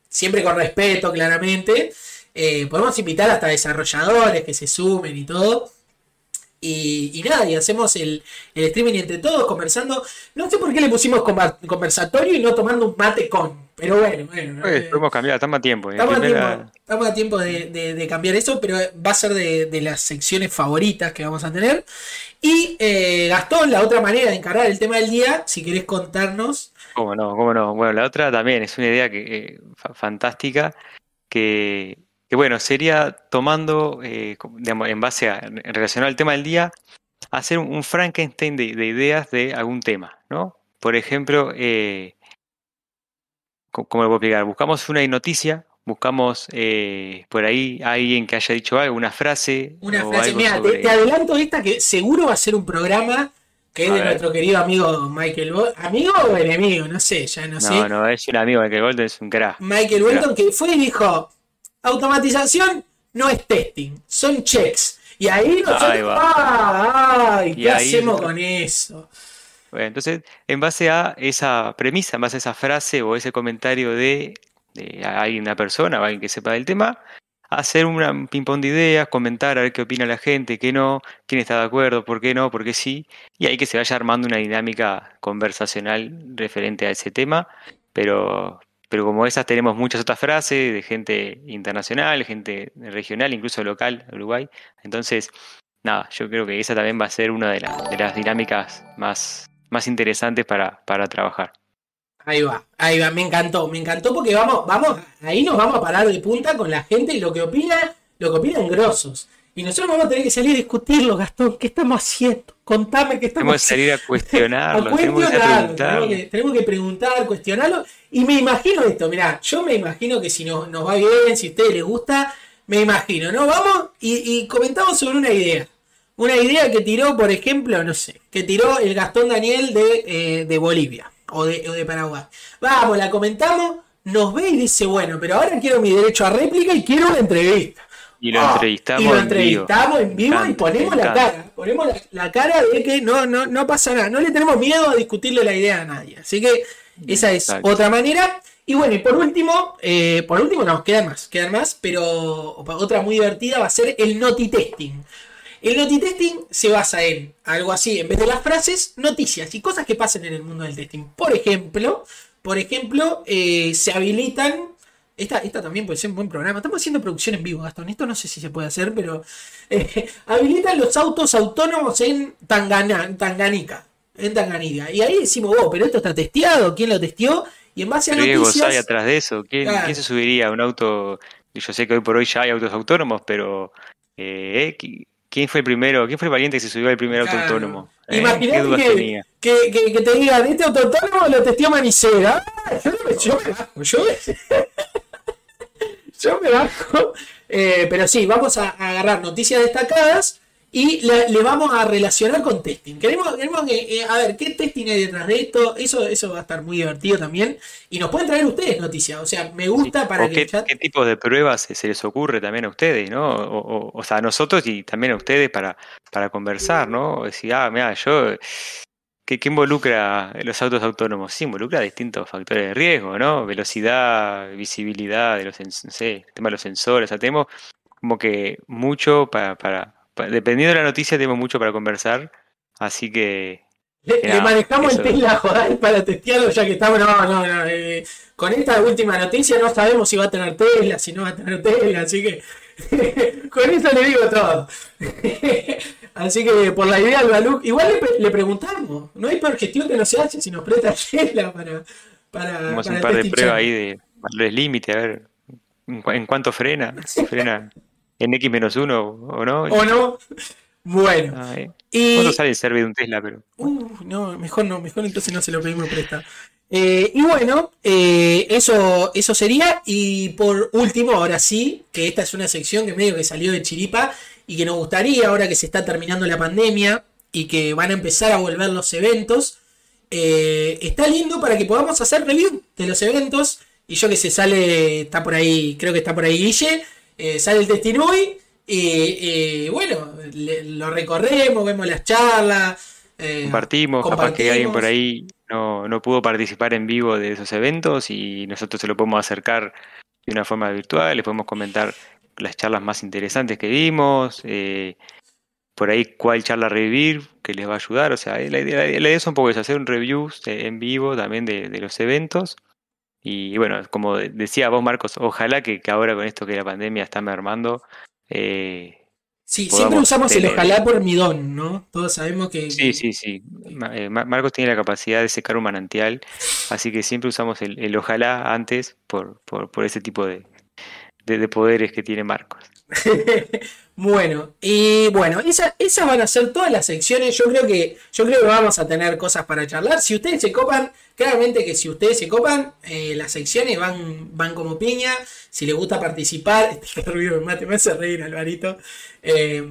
siempre con respeto, claramente. Eh, podemos invitar hasta desarrolladores que se sumen y todo. Y, nada, y hacemos el, streaming entre todos conversando. No sé por qué le pusimos conversatorio y no tomando un mate con. Pero bueno, bueno. Eh, podemos cambiar, estamos a tiempo. ¿eh? Estamos, a tiempo de, cambiar eso, pero va a ser de, las secciones favoritas que vamos a tener. Y eh, Gastón, la otra manera de encargar el tema del día, si querés contarnos. Cómo no, cómo no. Bueno, la otra también es una idea que fantástica que que bueno, sería tomando, eh, en base a, en relación al tema del día, hacer un Frankenstein de, ideas de algún tema, ¿no? Por ejemplo, eh, ¿cómo lo puedo explicar? Buscamos una noticia buscamos eh, por ahí alguien que haya dicho algo, una frase. Una frase, mira, te, adelanto esta que seguro va a ser un programa que es de nuestro querido amigo Michael Bolton. ¿Amigo o enemigo? No sé, ya no, sé. No, no, es un amigo, Michael Bolton es un crack. Michael Bolton que fue y dijo, automatización no es testing, son checks. Y ahí nosotros, ¡ay! ¿Qué hacemos con eso? Bueno, entonces, en base a esa premisa, en base a esa frase o ese comentario de, de alguien, una persona o alguien que sepa del tema, hacer un ping-pong de ideas, comentar a ver qué opina la gente, qué no, quién está de acuerdo, por qué no, por qué sí, y ahí que se vaya armando una dinámica conversacional referente a ese tema, pero, pero como esas tenemos muchas otras frases de gente internacional, gente regional, incluso local, Uruguay, entonces, nada, yo creo que esa también va a ser una de, las dinámicas más, más interesantes para, para trabajar. Ahí va, ahí va, me encantó, me encantó porque vamos, vamos, ahí nos vamos a parar de punta con la gente y lo que opina, lo que opinan grosos. Y nosotros vamos a tener que salir a discutirlo, Gastón, ¿qué estamos haciendo? Contame qué estamos. Tenemos que salir a [laughs] cuestionarlo, tenemos, que preguntar, cuestionarlo. Y me imagino esto, mirá, yo me imagino que si nos, nos va bien, si a ustedes les gusta, me imagino, ¿no? Vamos y, comentamos sobre una idea. Una idea que tiró, por ejemplo, no sé, que tiró el Gastón Daniel de, eh, de Bolivia o de, Paraguay. Vamos, la comentamos, nos ve y dice, bueno, pero ahora quiero mi derecho a réplica y quiero una entrevista. Y lo entrevistamos, y lo entrevistamos en vivo, y ponemos la cara. Ponemos la, cara de que no, no, no pasa nada. No le tenemos miedo a discutirle la idea a nadie. Así que esa es otra manera. Y bueno, y por último, eh, por último nos quedan más, quedan más, pero otra muy divertida va a ser el noti testing. El noti-testing se basa en algo así, en vez de las frases, noticias y cosas que pasen en el mundo del testing. Por ejemplo, por ejemplo, eh, se habilitan. Esta, esta también puede ser un buen programa. Estamos haciendo producción en vivo, Gastón. Esto no sé si se puede hacer, pero eh, [laughs] habilitan los autos autónomos en Tangana, Tanganica. En Tanganica. Y ahí decimos, oh, pero esto está testeado. ¿Quién lo testeó? Y en base a noticias... hay atrás de eso? ¿Quién, se subiría a un auto? Yo sé que hoy por hoy ya hay autos autónomos, pero eh, ¿Quién fue el primero? ¿Quién fue el valiente que se subió al primer auto autónomo? ¿Eh? Imagínate que, que, te digan, este auto autónomo lo testió Manicera. Yo, yo me yo me, yo me bajo. Eh, pero sí, vamos a agarrar noticias destacadas y le, vamos a relacionar con testing. Queremos, queremos que, eh, a ver, ¿qué testing hay detrás de esto? Eso, eso va a estar muy divertido también. Y nos pueden traer ustedes noticias. O sea, me gusta para que. Qué, ¿Qué tipo de pruebas se les ocurre también a ustedes, no? O, sea, a nosotros y también a ustedes para, para conversar, ¿no? Decir, ah, mira, yo. ¿Qué, ¿Qué involucra los autos autónomos? Sí, involucra distintos factores de riesgo, ¿no? Velocidad, visibilidad, de los, no sé, el tema de los sensores. O sea, tenemos como que mucho para, para dependiendo de la noticia, tenemos mucho para conversar. Así que. Le, manejamos el Tesla Jodal para testearlo, ya que estamos. No, no, no. Eh, con esta última noticia no sabemos si va a tener Tesla, si no va a tener Tesla, así que. [laughs] con eso le digo todo. [laughs] así que por la idea del Baluk, igual le, preguntamos. No hay peor gestión que no se hace si nos presta Tesla para. para Vamos un par de pruebas ahí de valores límite, a ver en cuánto frena. Frena en X-1 o no. O no. Bueno. y... ¿Cuánto sale el server de un Tesla? Pero... Uh, no, mejor no, mejor entonces no se lo pedimos presta. Eh, y bueno, eh, eso, eso sería. Y por último, ahora sí, que esta es una sección que medio que salió de chiripa y que nos gustaría, ahora que se está terminando la pandemia y que van a empezar a volver los eventos, eh, está lindo para que podamos hacer review de los eventos. Y yo que se sale, está por ahí, creo que está por ahí Guille. Eh, sale el Testinui y, bueno, lo recorremos, vemos las charlas. Eh, compartimos, capaz que alguien por ahí no, no, pudo participar en vivo de esos eventos y nosotros se lo podemos acercar de una forma virtual, les podemos comentar las charlas más interesantes que vimos, eh, por ahí cuál charla revivir que les va a ayudar, o sea, la idea, la idea es un poco eso, hacer un review en vivo también de, de los eventos y bueno, como decía vos, Marcos, ojalá que, ahora con esto que la pandemia está mermando. Eh, sí, siempre usamos el ojalá por midón, ¿no? Todos sabemos que. Sí, sí, sí. Eh, Marcos tiene la capacidad de secar un manantial, así que siempre usamos el, ojalá antes por, por, ese tipo de, de, poderes que tiene Marcos. [laughs] bueno, y bueno, esas van a ser todas las secciones. Yo creo que yo creo que vamos a tener cosas para charlar. Si ustedes se copan, claramente que si ustedes se copan, eh, las secciones van, van como piña. Si les gusta participar, [laughs] este ruido me, hace reír, Alvarito. Eh,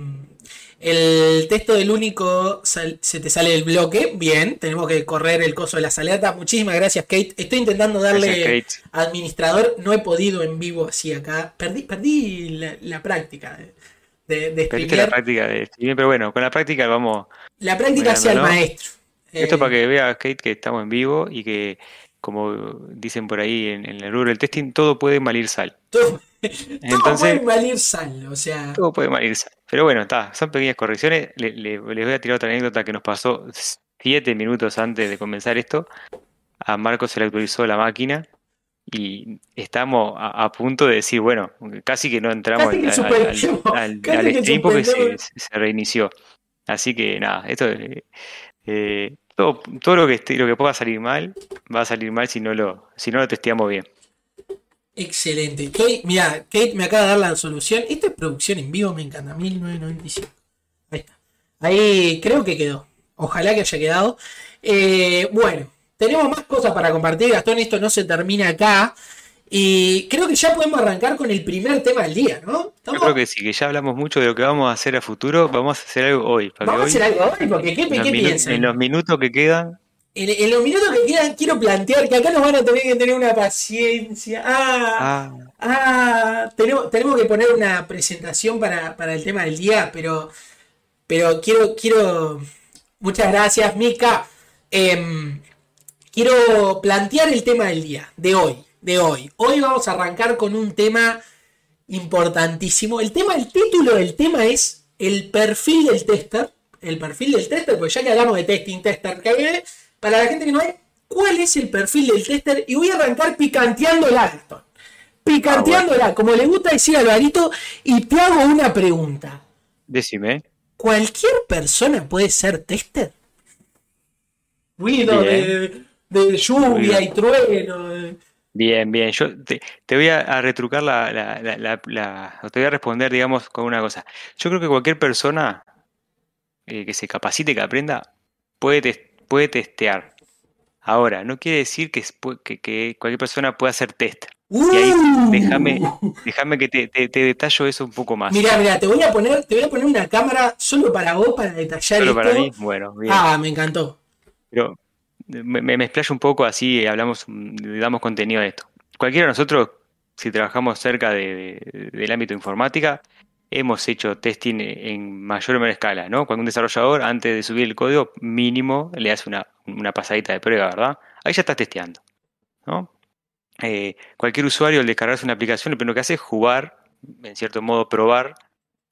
el texto del único se te sale del bloque. Bien, tenemos que correr el coso de las alertas. Muchísimas gracias, Kate. Estoy intentando darle administrador. No he podido en vivo así acá. Perdí, perdí la, práctica de, de, Perdiste la práctica de pero bueno, con la práctica vamos. La práctica hacia el maestro. Esto eh, para que vea, Kate, que estamos en vivo y que, como dicen por ahí en, el rubro del testing, todo puede malir sal. Todo, [laughs] puede malir sal, o sea. Todo puede sal. Pero bueno, está, son pequeñas correcciones. les voy a tirar otra anécdota que nos pasó siete minutos antes de comenzar esto. A Marcos se le actualizó la máquina y estamos a, punto de decir, bueno, casi que no entramos al, al, stream porque se, reinició. Así que nada, esto eh, todo, todo lo que lo que pueda salir mal, va a salir mal si no lo, si no lo testeamos bien. Excelente. mira, Kate me acaba de dar la solución. Esta es producción en vivo, me encanta. 1995. Ahí está. Ahí creo que quedó. Ojalá que haya quedado. Eh, bueno, tenemos más cosas para compartir. Gastón, esto no se termina acá. Y creo que ya podemos arrancar con el primer tema del día, ¿no? Yo creo que sí, que ya hablamos mucho de lo que vamos a hacer a futuro. Vamos a hacer algo hoy. Vamos a hacer algo hoy, porque ¿qué, ¿qué piensan? En los minutos que quedan, en, los minutos que quedan, quiero plantear que acá nos van a tener que tener una paciencia. Ah, ah, ah tenemos, que poner una presentación para, el tema del día, pero, pero quiero, quiero. Muchas gracias, Mika. Em, quiero plantear el tema del día, de hoy, de hoy. Hoy vamos a arrancar con un tema importantísimo. El tema, el título del tema es el perfil del tester. El perfil del tester, pues ya que hablamos de testing, tester, que para la gente que no ve, cuál es el perfil del tester y voy a arrancar picanteándola, Gastón. Picanteándola, ah, como le gusta decir a Alvarito, y te hago una pregunta. Decime. ¿Cualquier persona puede ser tester? Ruido de, lluvia y trueno. Bien, bien. Yo te, voy a, retrucar la, la, Te voy a responder, digamos, con una cosa. Yo creo que cualquier persona eh, que se capacite, que aprenda, puede testar puede testear. Ahora, no quiere decir que, que, cualquier persona pueda hacer test. Y ahí ¡Uh! déjame, déjame que te, te, detallo eso un poco más. Mira, mira, te voy a poner, te voy a poner una cámara solo para vos para detallar solo para mí, bueno, bien. Ah, me encantó. Pero me, me explayo un poco así, hablamos, le damos contenido a esto. Cualquiera de nosotros, si trabajamos cerca del ámbito informática, hemos hecho testing en mayor o menor escala, ¿no? Cuando un desarrollador, antes de subir el código, mínimo le hace una, pasadita de prueba, ¿verdad? Ahí ya está testeando, ¿no? Eh, cualquier usuario al descargarse una aplicación, lo primero que hace es jugar, en cierto modo probar,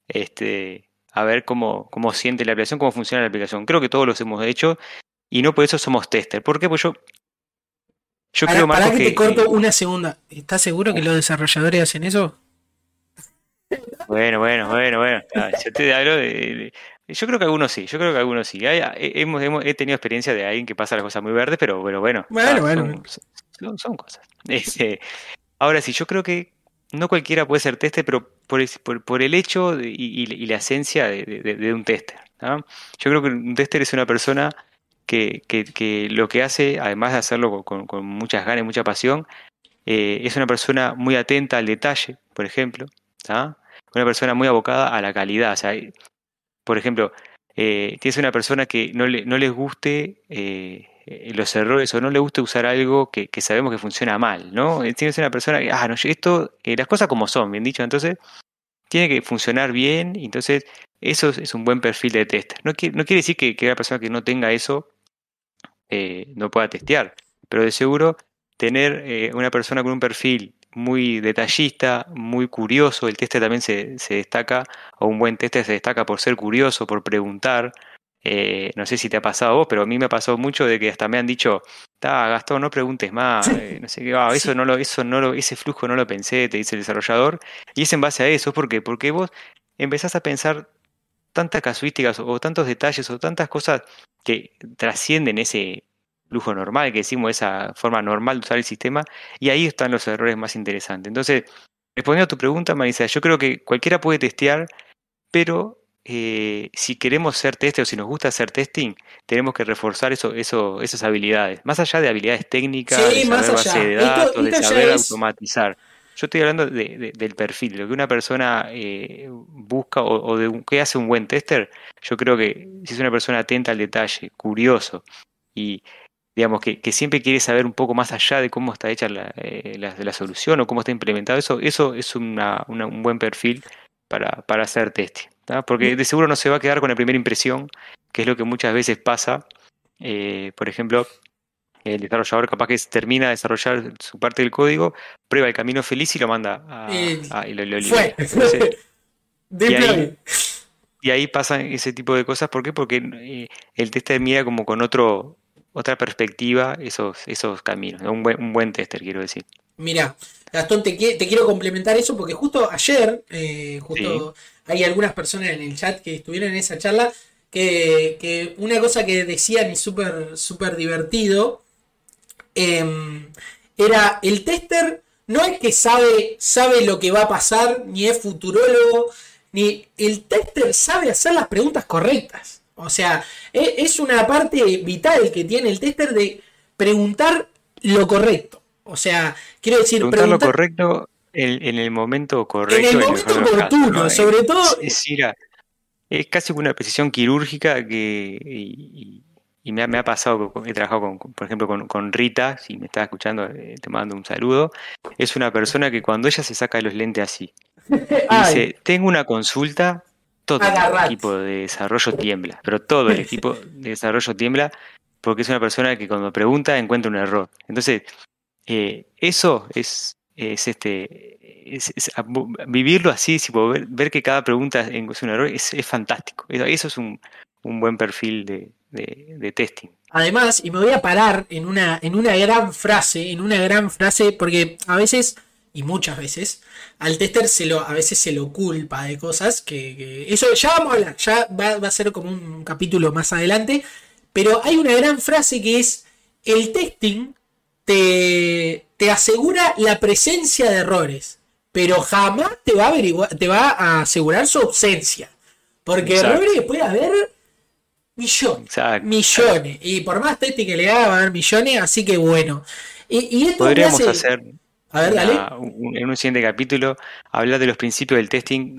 este, a ver cómo, cómo siente la aplicación, cómo funciona la aplicación. Creo que todos los hemos hecho y no por eso somos tester. ¿Por qué? Pues yo yo creo más que, que, te corto una segunda. ¿Estás seguro que los desarrolladores hacen eso? Bueno, bueno, bueno, bueno. Ah, yo te hablo de, Yo creo que algunos sí, yo creo que algunos sí. hemos, he tenido experiencia de alguien que pasa las cosas muy verdes, pero, bueno. Bueno, bueno. Son, cosas. Este, ahora sí, yo creo que no cualquiera puede ser tester, pero por, por, el hecho y, la esencia de, un tester. Yo creo que un tester es una persona que, que, lo que hace, además de hacerlo con, muchas ganas y mucha pasión, eh, es una persona muy atenta al detalle, por ejemplo. Una persona muy abocada a la calidad. O sea, por ejemplo, eh, tienes una persona que no, le, no les guste eh, los errores o no le guste usar algo que, sabemos que funciona mal, ¿no? Eh, tienes una persona que, ah, no, esto, las cosas como son, bien dicho, entonces tiene que funcionar bien, entonces eso es un buen perfil de test. No, quiere, no quiere decir que, que, una persona que no tenga eso no pueda testear, pero de seguro tener una persona con un perfil muy detallista, muy curioso. El tester también se, destaca, o un buen tester se destaca por ser curioso, por preguntar. Eh, no sé si te ha pasado a vos, pero a mí me ha pasado mucho de que hasta me han dicho, está Gastón, no preguntes más, eh, no sé qué, ah, eso no lo, eso no lo, ese flujo no lo pensé, te dice el desarrollador, y es en base a eso, ¿por qué? Porque vos empezás a pensar tantas casuísticas o tantos detalles o tantas cosas que trascienden ese, lujo normal, que decimos esa forma normal de usar el sistema, y ahí están los errores más interesantes. Entonces, respondiendo a tu pregunta, Marisa, yo creo que cualquiera puede testear, pero eh, si queremos ser tester o si nos gusta hacer testing, tenemos que reforzar eso, eso, esas habilidades. Más allá de habilidades técnicas, de saber base de datos, de saber automatizar. Yo estoy hablando del perfil, de lo que una persona eh, busca o, de qué hace un buen tester. Yo creo que si es una persona atenta al detalle, curioso y digamos que, siempre quiere saber un poco más allá de cómo está hecha la, eh, la, solución o cómo está implementado, eso, eso es un buen perfil para, para hacer testing porque de seguro no se va a quedar con la primera impresión, que es lo que muchas veces pasa. Eh, por ejemplo, el desarrollador capaz que termina de desarrollar su parte del código, prueba el camino feliz y lo manda a, y lo, [laughs] y, ahí, pasan ese tipo de cosas. ¿Por qué? Porque eh, el tester mira como con otro, otra perspectiva esos, esos caminos. Un buen, un buen tester, quiero decir. Mira, Gastón, te, quiero complementar eso porque justo ayer, eh, justo hay algunas personas en el chat que estuvieron en esa charla que, una cosa que decían y súper super divertido em, era el tester no es que sabe, sabe lo que va a pasar, ni es futurólogo, ni el tester sabe hacer las preguntas correctas. O sea, e, es una parte vital que tiene el tester de preguntar lo correcto. O sea, quiero decir, preguntar, lo correcto en, el momento correcto. En el momento oportuno, sobre todo. Es, es, casi una precisión quirúrgica que. Y, me, ha, pasado, he trabajado, con, por ejemplo, con, Rita, si me está escuchando, eh, te mando un saludo. Es una persona que cuando ella se saca los lentes así, [laughs] dice: Tengo una consulta, todo el equipo de desarrollo tiembla, pero todo el [laughs] equipo de desarrollo tiembla porque es una persona que cuando pregunta encuentra un error. Entonces, eh, eso es es este vivirlo así, si puedo ver, que cada pregunta es un error, es, fantástico. Eso es un, buen perfil de, testing. Además, y me voy a parar en una, en una gran frase, en una gran frase, porque a veces, y muchas veces, al tester se lo, a veces se lo culpa de cosas que, eso ya vamos a hablar, ya va, va a ser como un capítulo más adelante, pero hay una gran frase que es el testing te, te asegura la presencia de errores, pero jamás te va a, averiguar, te va a asegurar su ausencia. Porque errores puede haber millones. Millones. Y por más testing que le haga, va a haber millones, así que bueno. Y, Podríamos hacer en un siguiente capítulo hablar de los principios del testing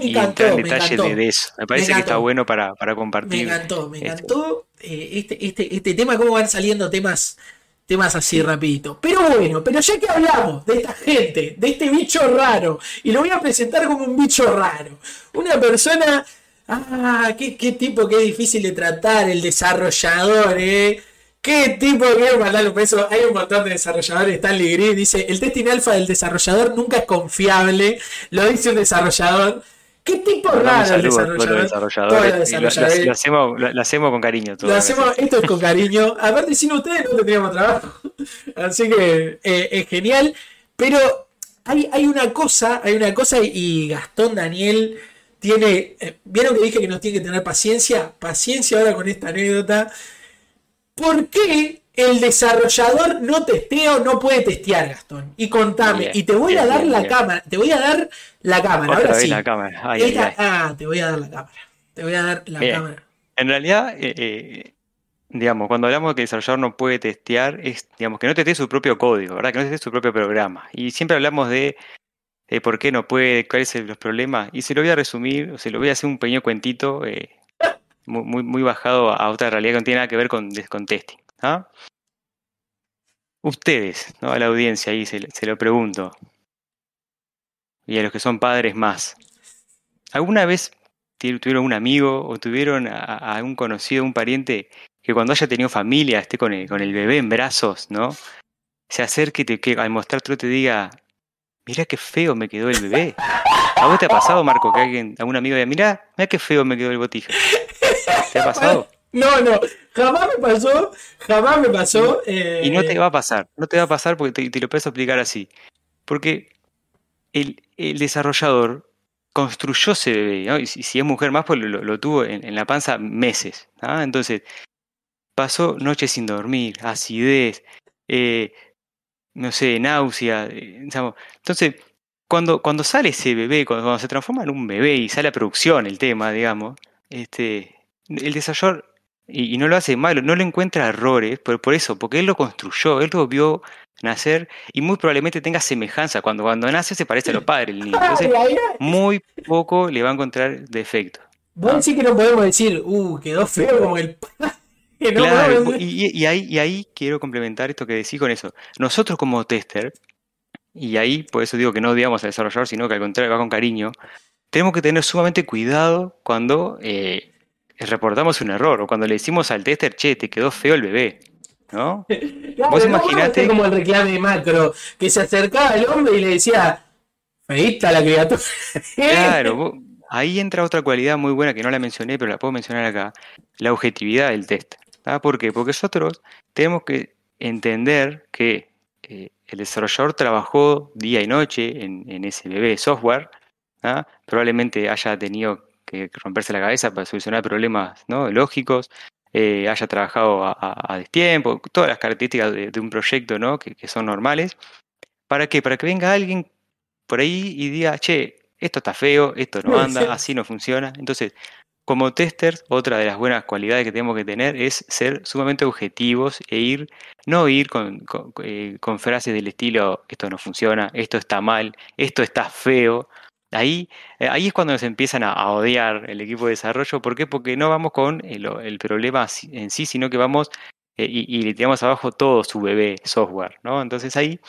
y, entrar en detalle de, eso. Me parece que está bueno para, compartir. Me encantó, me encantó eh, este, este, este tema, cómo van saliendo temas temas así rapidito. Pero bueno, pero ya que hablamos de esta gente, de este bicho raro, y lo voy a presentar como un bicho raro, una persona, ah, qué, tipo, qué difícil de tratar, el desarrollador, eh. Qué tipo, quiero mandarle un beso. Hay un montón de desarrolladores. Stanley Green dice: El testing alfa del desarrollador nunca es confiable. Lo dice un desarrollador. ¿Qué tipo raro el desarrollador? Lo, hacemos, lo, hacemos, con cariño. Todo lo hacemos, esto es con [laughs] cariño. Aparte, sin ustedes no tendríamos trabajo. Así que eh, es genial. Pero hay, hay una cosa, hay una cosa, y Gastón Daniel tiene. Eh, ¿Vieron que dije que nos tiene que tener paciencia? Paciencia ahora con esta anécdota. ¿Por qué el desarrollador no testea o no puede testear, Gastón. Y contame, y te voy a dar la cámara, te voy a dar la cámara. Ahora sí. La cámara. Ah, te voy a dar la cámara. Te voy a dar la cámara. En realidad, eh, eh, digamos, cuando hablamos de que el desarrollador no puede testear, es, digamos, que no testee su propio código, ¿verdad? Que no testee su propio programa. Y siempre hablamos de por qué no puede, cuáles son los problemas. Y se lo voy a resumir, o se lo voy a hacer un pequeño cuentito eh, muy, bajado a otra realidad que no tiene nada que ver con, con. ¿Ah? Ustedes, ¿no? a la audiencia ahí se, lo pregunto, y a los que son padres más, ¿alguna vez tuvieron un amigo o tuvieron a, un conocido, un pariente que cuando haya tenido familia, esté con el, con el bebé en brazos, ¿no? Se acerque y al mostrártelo te diga, mira qué feo me quedó el bebé. ¿A vos te ha pasado, Marco, que alguien, algún amigo diga, mira, mira qué feo me quedó el botija? ¿Te ha pasado? No, no, jamás me pasó, jamás me pasó. Y no te eh, va a pasar, no te va a pasar porque te, lo puedo explicar así. Porque el, desarrollador construyó ese bebé, y si, es mujer más, pues lo, tuvo en, la panza meses. Entonces, pasó noches sin dormir, acidez, eh, no sé, náusea. Eh, entonces, cuando, cuando sale ese bebé, cuando, se transforma en un bebé y sale a producción el tema, digamos, este, el desarrollador, y, no lo hace malo, no le encuentra errores, pero por eso, porque él lo construyó, él lo vio nacer y muy probablemente tenga semejanza. Cuando, cuando nace se parece a los padres el niño. [laughs] Entonces, muy poco le va a encontrar defecto. Vos decís que no podemos decir, uh, quedó feo como el [laughs] claro, y, ahí, y ahí quiero complementar esto que decís con eso. Nosotros como tester, y ahí por eso digo que no odiamos al desarrollador, sino que al contrario va con cariño, tenemos que tener sumamente cuidado cuando eh, reportamos un error o cuando le decimos al tester, che, te quedó feo el bebé. ¿No? [laughs] Vos imaginate. como el reclame de macro, que se acercaba al hombre y le decía, feísta la criatura. [laughs] claro, ahí entra otra cualidad muy buena que no la mencioné, pero la puedo mencionar acá: la objetividad del test. ¿Por qué? Porque nosotros tenemos que entender que eh, el desarrollador trabajó día y noche en, ese bebé software, probablemente haya tenido que romperse la cabeza para solucionar problemas ¿no? lógicos, eh, haya trabajado a, destiempo, todas las características de, un proyecto ¿no? que, son normales. ¿Para qué? Para que venga alguien por ahí y diga, che, esto está feo, esto no [laughs] anda, así no funciona. Entonces, como testers, otra de las buenas cualidades que tenemos que tener es ser sumamente objetivos e ir, no ir con, eh, frases del estilo, esto no funciona, esto está mal, esto está feo. Ahí, eh, ahí es cuando nos empiezan a, odiar el equipo de desarrollo. ¿Por qué? Porque no vamos con el, problema en sí, sino que vamos eh, y, le tiramos abajo todo su bebé software. ¿no? Entonces ahí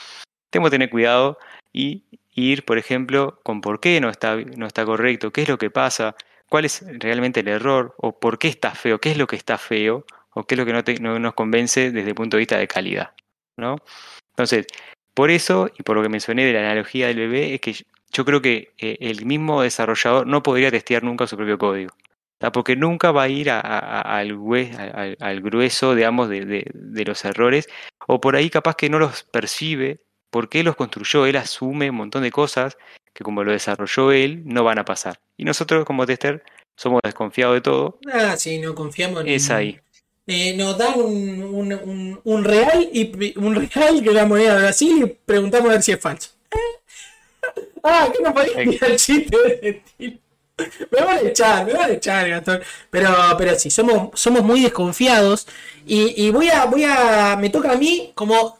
tenemos que tener cuidado y ir, por ejemplo, con por qué no está, no está correcto, qué es lo que pasa cuál es realmente el error o por qué está feo, qué es lo que está feo o qué es lo que no, nos convence desde el punto de vista de calidad. ¿no? Entonces, por eso y por lo que mencioné de la analogía del bebé, es que yo creo que eh, el mismo desarrollador no podría testear nunca su propio código. Porque nunca va a ir al, grueso, digamos, de, de, los errores, o por ahí capaz que no los percibe, porque él los construyó, él asume un montón de cosas que como lo desarrolló él, no van a pasar. Y nosotros como tester somos desconfiados de todo. Ah, sí, no confiamos en... Es ahí. Eh, nos dan un, un, real y un real que la moneda de Brasil y preguntamos a ver si es falso. Ah, que no podía tirar chiste de. Me van a echar, me van a echar, Gastón. Pero, pero sí, somos, somos muy desconfiados. Y, y voy a, voy a. Me toca a mí como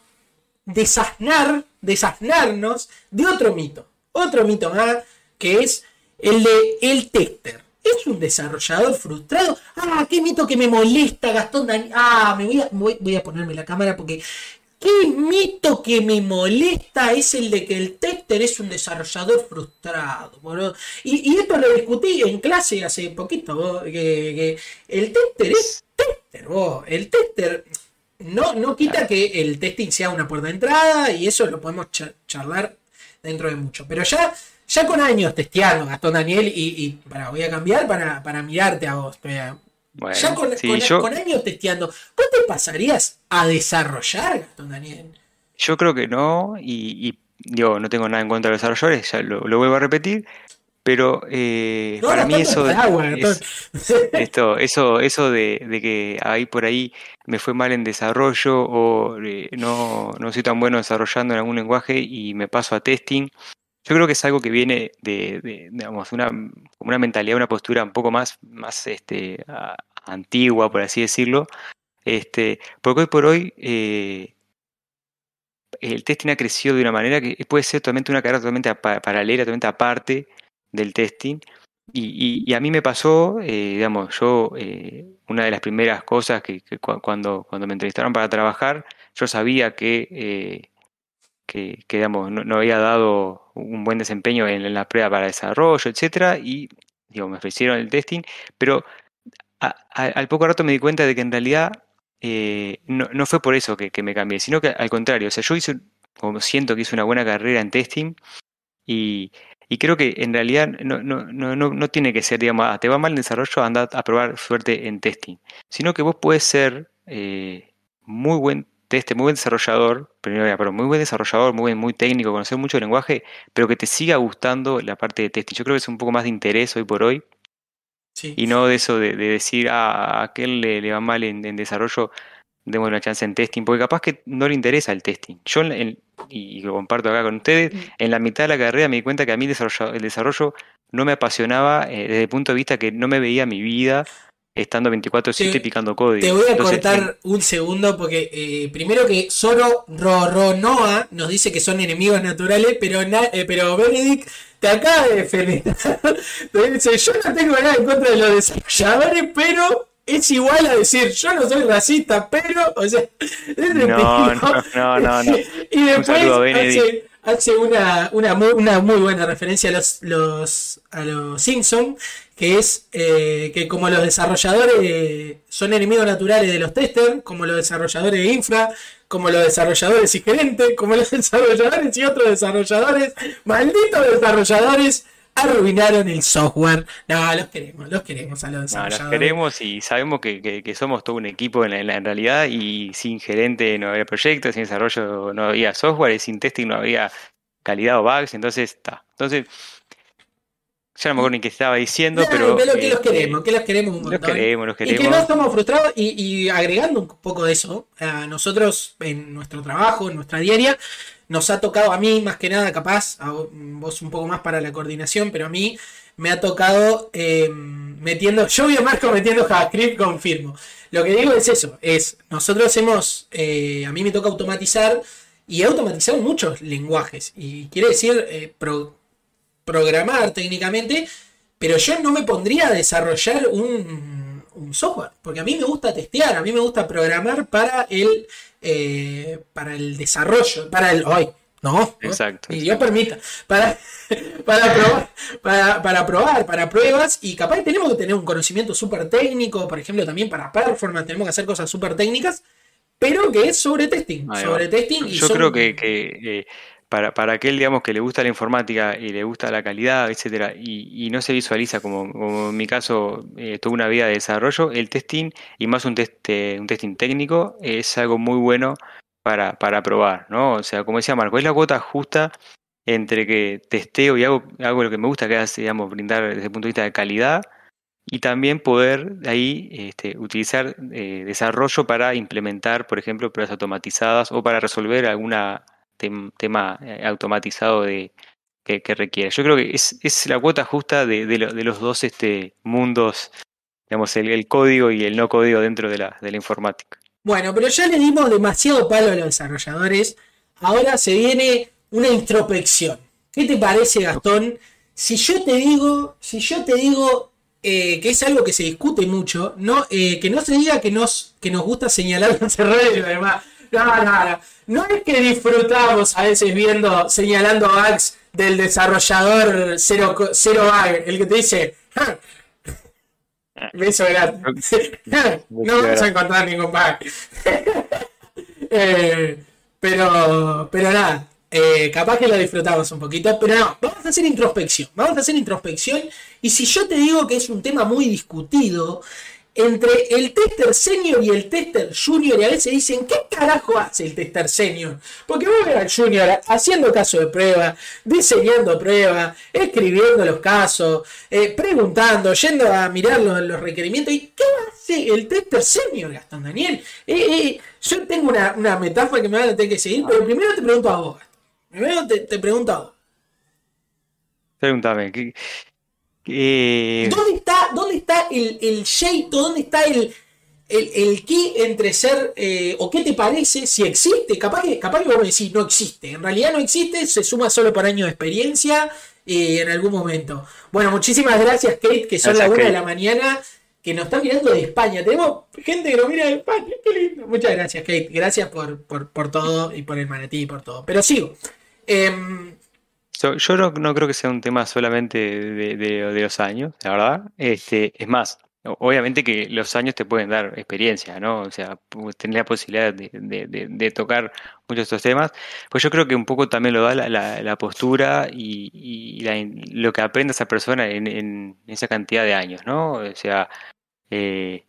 desasnar, desasnarnos de otro mito. Otro mito más, que es el de el tester. ¿Es un desarrollador frustrado? Ah, qué mito que me molesta, Gastón Daniel. Ah, me voy a, voy, a ponerme la cámara porque qué mito que me molesta es el de que el tester es un desarrollador frustrado. Y, esto lo discutí en clase hace poquito, que, el tester es tester. El tester no, no quita que el testing sea una puerta de entrada y eso lo podemos charlar dentro de mucho. Pero ya, ya con años testeando, Gastón Daniel, y, para, voy a cambiar para, mirarte a vos. Ya con, años testeando, ¿vos te pasarías a desarrollar, Gastón Daniel? Yo creo que no, y, yo no tengo nada en contra de los desarrolladores, ya lo, vuelvo a repetir, pero eh, para mí eso, esto, eso, eso de, que ahí por ahí me fue mal en desarrollo o eh, no, no soy tan bueno desarrollando en algún lenguaje y me paso a testing, yo creo que es algo que viene de, digamos, una, una mentalidad, una postura un poco más, más este, antigua, por así decirlo, este, porque hoy por hoy eh, el testing ha crecido de una manera que puede ser totalmente una carrera totalmente paralela, totalmente aparte del testing. Y, a mí me pasó, eh, digamos, yo, eh, una de las primeras cosas que, cuando, cuando me entrevistaron para trabajar, yo sabía que, eh, que, digamos, no, había dado un buen desempeño en, la prueba para desarrollo, etcétera, y digo, me ofrecieron el testing, pero al poco rato me di cuenta de que en realidad no, no, fue por eso que, que, me cambié, sino que al contrario, o sea, yo hice, como siento que hice una buena carrera en testing, y, y creo que en realidad no, no, no, no tiene que ser, digamos, ah, te va mal en desarrollo, anda a probar suerte en testing. Sino que vos puedes ser eh, muy buen tester, muy buen desarrollador, primero, pero muy buen desarrollador, muy, muy técnico, conocer mucho lenguaje, pero que te siga gustando la parte de testing. Yo creo que es un poco más de interés hoy por hoy. Y no de eso de, decir, ah, a aquel le, va mal en, desarrollo, demos una chance en testing, porque capaz que no le interesa el testing. Yo, y lo comparto acá con ustedes, mm. en la mitad de la carrera me di cuenta que a mí el desarrollo, no me apasionaba eh, desde el punto de vista que no me veía mi vida estando 24-7 picando código. Te voy a cortar un segundo porque eh, primero que Zoro Roronoa nos dice que son enemigos naturales, pero, eh, pero Benedict te acaba de felicitar. [laughs] dice, yo no tengo nada en contra de los desarrolladores, pero es igual a decir, yo no soy racista, pero, o sea, es no, no, no, no, [laughs] Y después hace, una, una, muy, una, muy, buena referencia a los, los, a los Simpsons, que es eh, que como los desarrolladores son enemigos naturales de los testers, como los desarrolladores de infra, como los desarrolladores y gerentes, como los [laughs] desarrolladores y otros desarrolladores, malditos desarrolladores, arruinaron el software. No, los queremos, los queremos a los desarrolladores. No, los queremos y sabemos que, somos todo un equipo en la, en realidad y sin gerente no había proyectos, sin desarrollo no había software y sin testing no había calidad o bugs, entonces está. Entonces, ya no me acuerdo ni qué estaba diciendo, pero. que los queremos, que los queremos un montón. Los queremos, los queremos. Y que no estamos frustrados. Y, agregando un poco de eso, a nosotros en nuestro trabajo, en nuestra diaria, nos ha tocado a mí, más que nada, capaz, a vos un poco más para la coordinación, pero a mí me ha tocado eh, metiendo. [laughs] Yo voy a Marco metiendo JavaScript, confirmo. Lo que digo es eso: es nosotros hemos. Eh, a mí me toca automatizar. Y he automatizado muchos lenguajes. Y quiere decir eh, programar técnicamente, pero yo no me pondría a desarrollar un, un software, porque a mí me gusta testear, a mí me gusta programar para el, eh, para el desarrollo, para el... Hoy, no, exacto. Y Dios permita. Para, [laughs] para, probar, para, para, probar, para pruebas. Y capaz tenemos que tener un conocimiento súper técnico, por ejemplo, también para performance, tenemos que hacer cosas súper técnicas, pero que es sobre testing. sobre testing Yo creo que, que eh, para, para aquel, digamos, que le gusta la informática y le gusta la calidad, etcétera, y, no se visualiza como, en mi caso eh, una vida de desarrollo, el testing y más un, test, un testing técnico es algo muy bueno para, para probar, ¿no? O sea, como decía Marco, es la cuota justa entre que testeo y hago, hago lo que me gusta, que es, digamos, brindar desde el punto de vista de calidad y también poder ahí este, utilizar eh, desarrollo para implementar, por ejemplo, pruebas automatizadas o para resolver alguna tema eh, automatizado de, que, requiere. Yo creo que es, la cuota justa de, de, los dos este, mundos, digamos, el, código y el no código dentro de la, de la informática. Bueno, pero ya le dimos demasiado palo a los desarrolladores. Ahora se viene una introspección. ¿Qué te parece, Gastón? Si yo te digo, si yo te digo eh, que es algo que se discute mucho, eh, que no se diga que nos, gusta señalar [laughs] los errores demás. No, no, no. No es que disfrutamos a veces viendo, señalando bugs del desarrollador cero, cero bug, el que te dice, beso grande. [laughs] no vamos a encontrar ningún bug. [laughs] Eh, pero, pero nada, eh, capaz que lo disfrutamos un poquito, pero no, vamos a hacer introspección, vamos a hacer introspección y si yo te digo que es un tema muy discutido, entre el tester senior y el tester junior y a veces dicen, ¿qué carajo hace el tester senior? Porque vos ves al junior haciendo caso de prueba, diseñando prueba, escribiendo los casos, eh, preguntando, yendo a mirar los, requerimientos. ¿Y qué hace el tester senior, Gastón Daniel? Eh, eh, yo tengo una, metáfora que me van a tener que seguir, pero primero te pregunto a vos. Primero te, te pregunto a vos. Pregúntame, ¿qué, ¿Dónde está, dónde está el, el ¿Dónde está el, el, key entre ser, eh, o qué te parece, si existe? Capaz que, capaz que vos me decís, no existe. En realidad no existe, se suma solo por año de experiencia eh, en algún momento. Bueno, muchísimas gracias, Kate, que son las 1 de la mañana, que nos está mirando de España. Tenemos gente que nos mira de España, qué lindo. Muchas gracias, Kate. Gracias por, por, todo y por el manatí y por todo. Pero sigo. Yo no, creo que sea un tema solamente de, los años, la verdad. Este, es más, obviamente que los años te pueden dar experiencia, ¿no? O sea, tener la posibilidad de, tocar muchos de estos temas. Pues yo creo que un poco también lo da la, postura y, lo que aprende esa persona en, esa cantidad de años, ¿no? O sea, eh,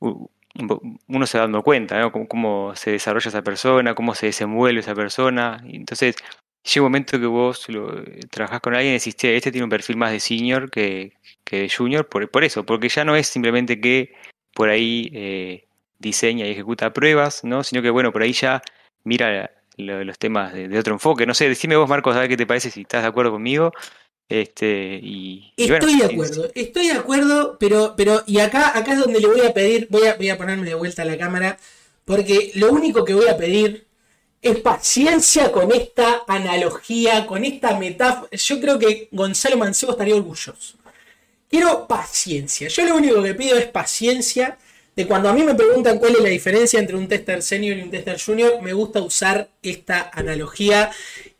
uno se va dando cuenta, ¿no? Cómo, cómo, se desarrolla esa persona, cómo se desenvuelve esa persona. Entonces, llega un momento que vos lo, trabajás con alguien y decís, este tiene un perfil más de senior que, que de junior, por, por, eso, porque ya no es simplemente que por ahí eh, diseña y ejecuta pruebas, ¿no? Sino que, bueno, por ahí ya mira los temas de, otro enfoque. No sé, decime vos, Marcos, a ver qué te parece, si estás de acuerdo conmigo. Este, y, estoy de acuerdo, estoy de acuerdo, pero, pero y acá, acá es donde le voy a pedir, voy a, voy a ponerme de vuelta a la cámara, porque lo único que voy a pedir es paciencia con esta analogía, con esta metáfora. Yo creo que Gonzalo Mancebo estaría orgulloso. Quiero paciencia. Yo lo único que pido es paciencia. De cuando a mí me preguntan cuál es la diferencia entre un tester senior y un tester junior, me gusta usar esta analogía.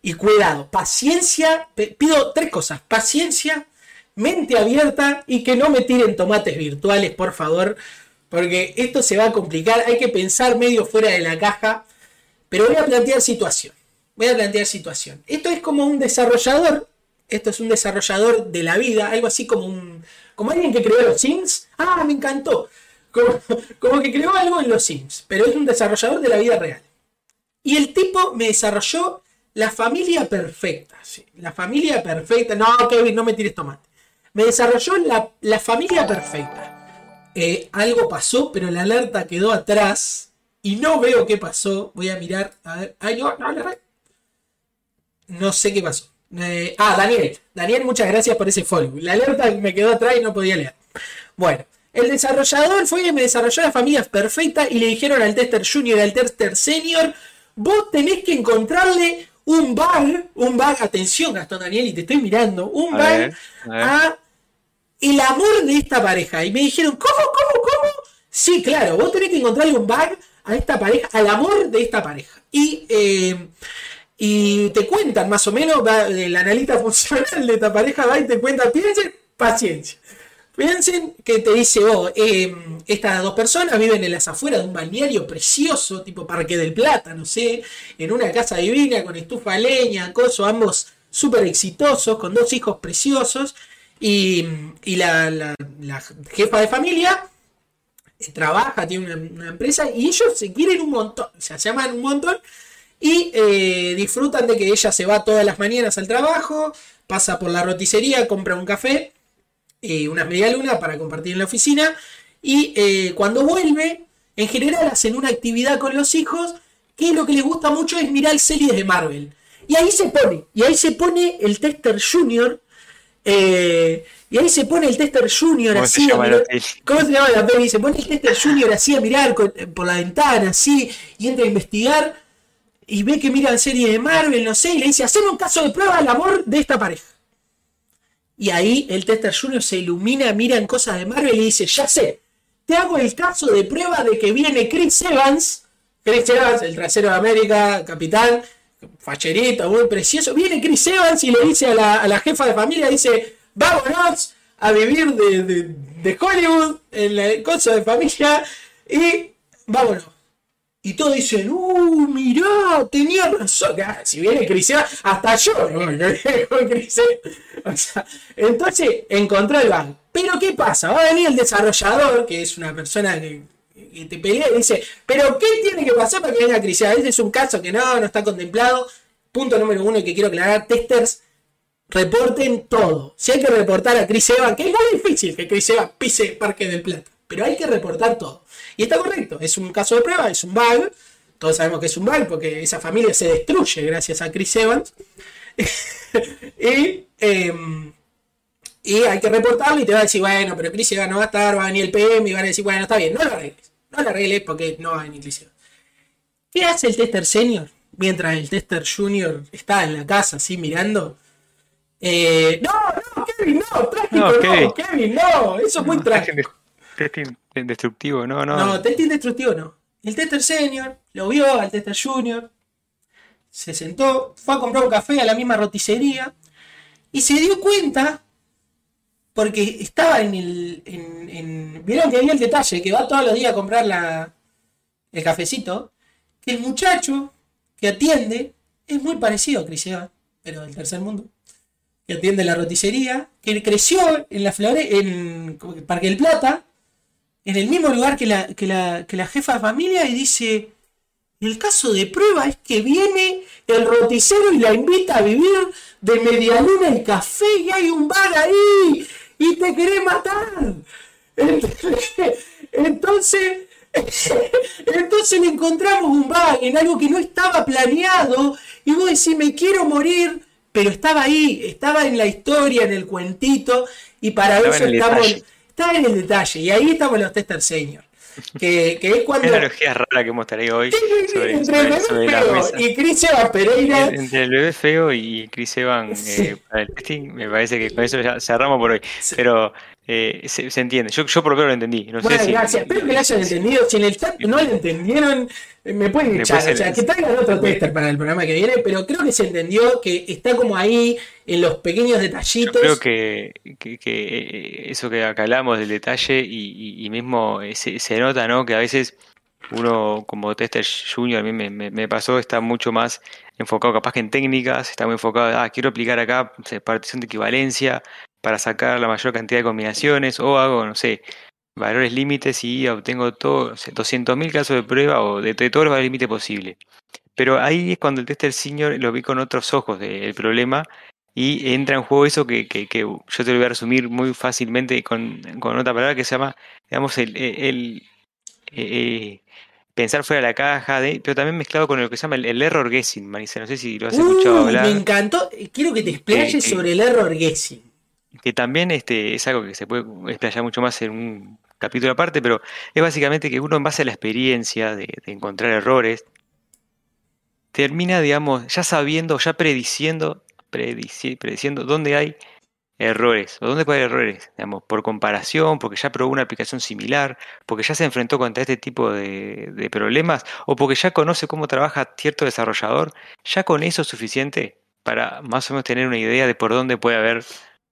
Y cuidado, paciencia, pido tres cosas. Paciencia, mente abierta y que no me tiren tomates virtuales, por favor. Porque esto se va a complicar. Hay que pensar medio fuera de la caja. Pero voy a plantear situación. Voy a plantear situación. Esto es como un desarrollador. Esto es un desarrollador de la vida. Algo así como un. Como alguien que creó los Sims. Ah, me encantó. Como, [laughs] que creó algo en los Sims. Pero es un desarrollador de la vida real. Y el tipo me desarrolló la familia perfecta. la familia perfecta. No, Kevin, no me tires tomate. Me desarrolló la, familia perfecta. Eh, algo pasó, pero la alerta quedó atrás y no veo qué pasó. Voy a mirar. A ver. Ay, no, no, no. No sé qué pasó. Eh, ah, Daniel. Daniel, muchas gracias por ese follow. La alerta me quedó atrás y no podía leer. Bueno, el desarrollador fue que me desarrolló la familia perfecta y le dijeron al tester junior y al tester senior, vos tenés que encontrarle un bug, un bug, atención Gastón Daniel, y te estoy mirando, un bug a, el amor de esta pareja. Y me dijeron, ¿cómo, cómo, cómo? Sí, claro, vos tenés que encontrarle un bug a esta pareja, al amor de esta pareja. Y, eh, y te cuentan más o menos, el analista [laughs] funcional de esta pareja va y te cuenta, piensen, paciencia. Piensen que te dice, oh, eh, estas dos personas viven en las afueras de un balneario precioso, tipo Parque del Plata, no sé, en una casa divina con estufa leña, coso, ambos súper exitosos, con dos hijos preciosos, y, la, la jefa de familia trabaja, tiene una, empresa y ellos se quieren un montón, se aman un montón y eh, disfrutan de que ella se va todas las mañanas al trabajo, pasa por la roticería, compra un café y una media luna para compartir en la oficina y eh, cuando vuelve, en general hacen una actividad con los hijos que lo que les gusta mucho es mirar series de Marvel. Y ahí se pone, y ahí se pone el tester junior eh, y ahí se pone el tester junior así. ¿Cómo se llama la peli? Se pone el tester junior así a mirar por la ventana, así, y entra a investigar. Y ve que mira la serie de Marvel, no sé, y le dice: Hacer un caso de prueba al amor de esta pareja. Y ahí el tester junior se ilumina, mira en cosas de Marvel y dice: Ya sé, te hago el caso de prueba de que viene Chris Evans. Chris Evans, el trasero de América, capitán, facherito, muy precioso. Viene Chris Evans y le dice a la, a la jefa de familia, dice, vámonos a vivir de, de, Hollywood en la cosa de familia y vámonos. Y todos dicen, uh, mirá, tenía razón. Ah, si viene Chris Evans, hasta yo [laughs] Entonces encontró el banco. Pero ¿qué pasa? Va a venir el desarrollador, que es una persona que y te pelea y dice, pero ¿qué tiene que pasar para que venga crisis? Este es un caso que no, no está contemplado. Punto número uno que quiero aclarar, testers, reporten todo. Si hay que reportar a Chris Evans, que es muy difícil que Chris Evans pise Parque del Plata, pero hay que reportar todo. Y está correcto, es un caso de prueba, es un bug. Todos sabemos que es un bug porque esa familia se destruye gracias a Chris Evans. [laughs] y... Em, y hay que reportarlo y te va a decir, bueno, pero Chris Evans no va a estar, va a venir el PM y van a decir, bueno, está bien, no lo arregles. No la arregles porque no hay inclusión. ¿Qué hace el tester senior mientras el tester junior está en la casa así mirando? Eh, no, no, Kevin, no, trágico, no, Kevin, no, eso es muy trágico. Testing destructivo, no, no. No, testing destructivo no. El tester senior lo vio al tester junior, se sentó, fue a comprar un café a la misma roticería y se dio cuenta porque estaba en el. En, Vieron que había el detalle, que va todos los días a comprar la, el cafecito. Que el muchacho que atiende es muy parecido a Chris pero del tercer mundo. Que atiende la roticería, que creció en la Flore, en Parque del Plata, en el mismo lugar que la, que la, que la jefa de familia, y dice. El caso de prueba es que viene el roticero y la invita a vivir de media luna y café y hay un bar ahí y te querés matar. Entonces, Entonces le encontramos un bug en algo que no estaba planeado. Y vos decís, me quiero morir. Pero estaba ahí, estaba en la historia, en el cuentito. Y para eso estamos. Estaba en el detalle. Y ahí estamos los tester senior. Que, que, es cuando. Una analogía rara que mostraré hoy. Sobre, entre el bebé feo y Chris Evan Pereira. Entre el bebé feo y Chris Evan eh, para el testing, me parece que con eso ya cerramos por hoy. Pero eh, se, se, entiende. Yo, yo por lo menos lo entendí. No bueno, sé gracias. Si, Espero que lo hayan entendido. Si en el chat no lo entendieron, eh, me pueden echar. O sea, que traigan otro tester para el programa que viene. Pero creo que se entendió que está como ahí en los pequeños detallitos. Yo creo que, que, que eh, eso que acá hablamos del detalle y, y, y mismo se, se, nota, ¿no? Que a veces uno como tester junior, a mí me, me, me, pasó, está mucho más enfocado capaz que en técnicas, está muy enfocado, ah, quiero aplicar acá partición de equivalencia, para sacar la mayor cantidad de combinaciones o hago, no sé, valores límites y obtengo todo, no sé, 200.000 casos de prueba o de, de todos los valores límites posibles. Pero ahí es cuando el tester senior lo vi con otros ojos del problema y entra en juego eso que, que, que, yo te lo voy a resumir muy fácilmente con, con otra palabra que se llama, digamos, el, el, el eh, pensar fuera de la caja, de, pero también mezclado con lo que se llama el, el error guessing, Marisa. No sé si lo has escuchado uh, hablar. Me encantó. Quiero que te explayes eh, sobre el error guessing que también este, es algo que se puede explayar mucho más en un capítulo aparte, pero es básicamente que uno en base a la experiencia de, de encontrar errores, termina, digamos, ya sabiendo, ya prediciendo, predici prediciendo dónde hay errores, o dónde puede haber errores, digamos, por comparación, porque ya probó una aplicación similar, porque ya se enfrentó contra este tipo de, de problemas, o porque ya conoce cómo trabaja cierto desarrollador, ya con eso es suficiente para más o menos tener una idea de por dónde puede haber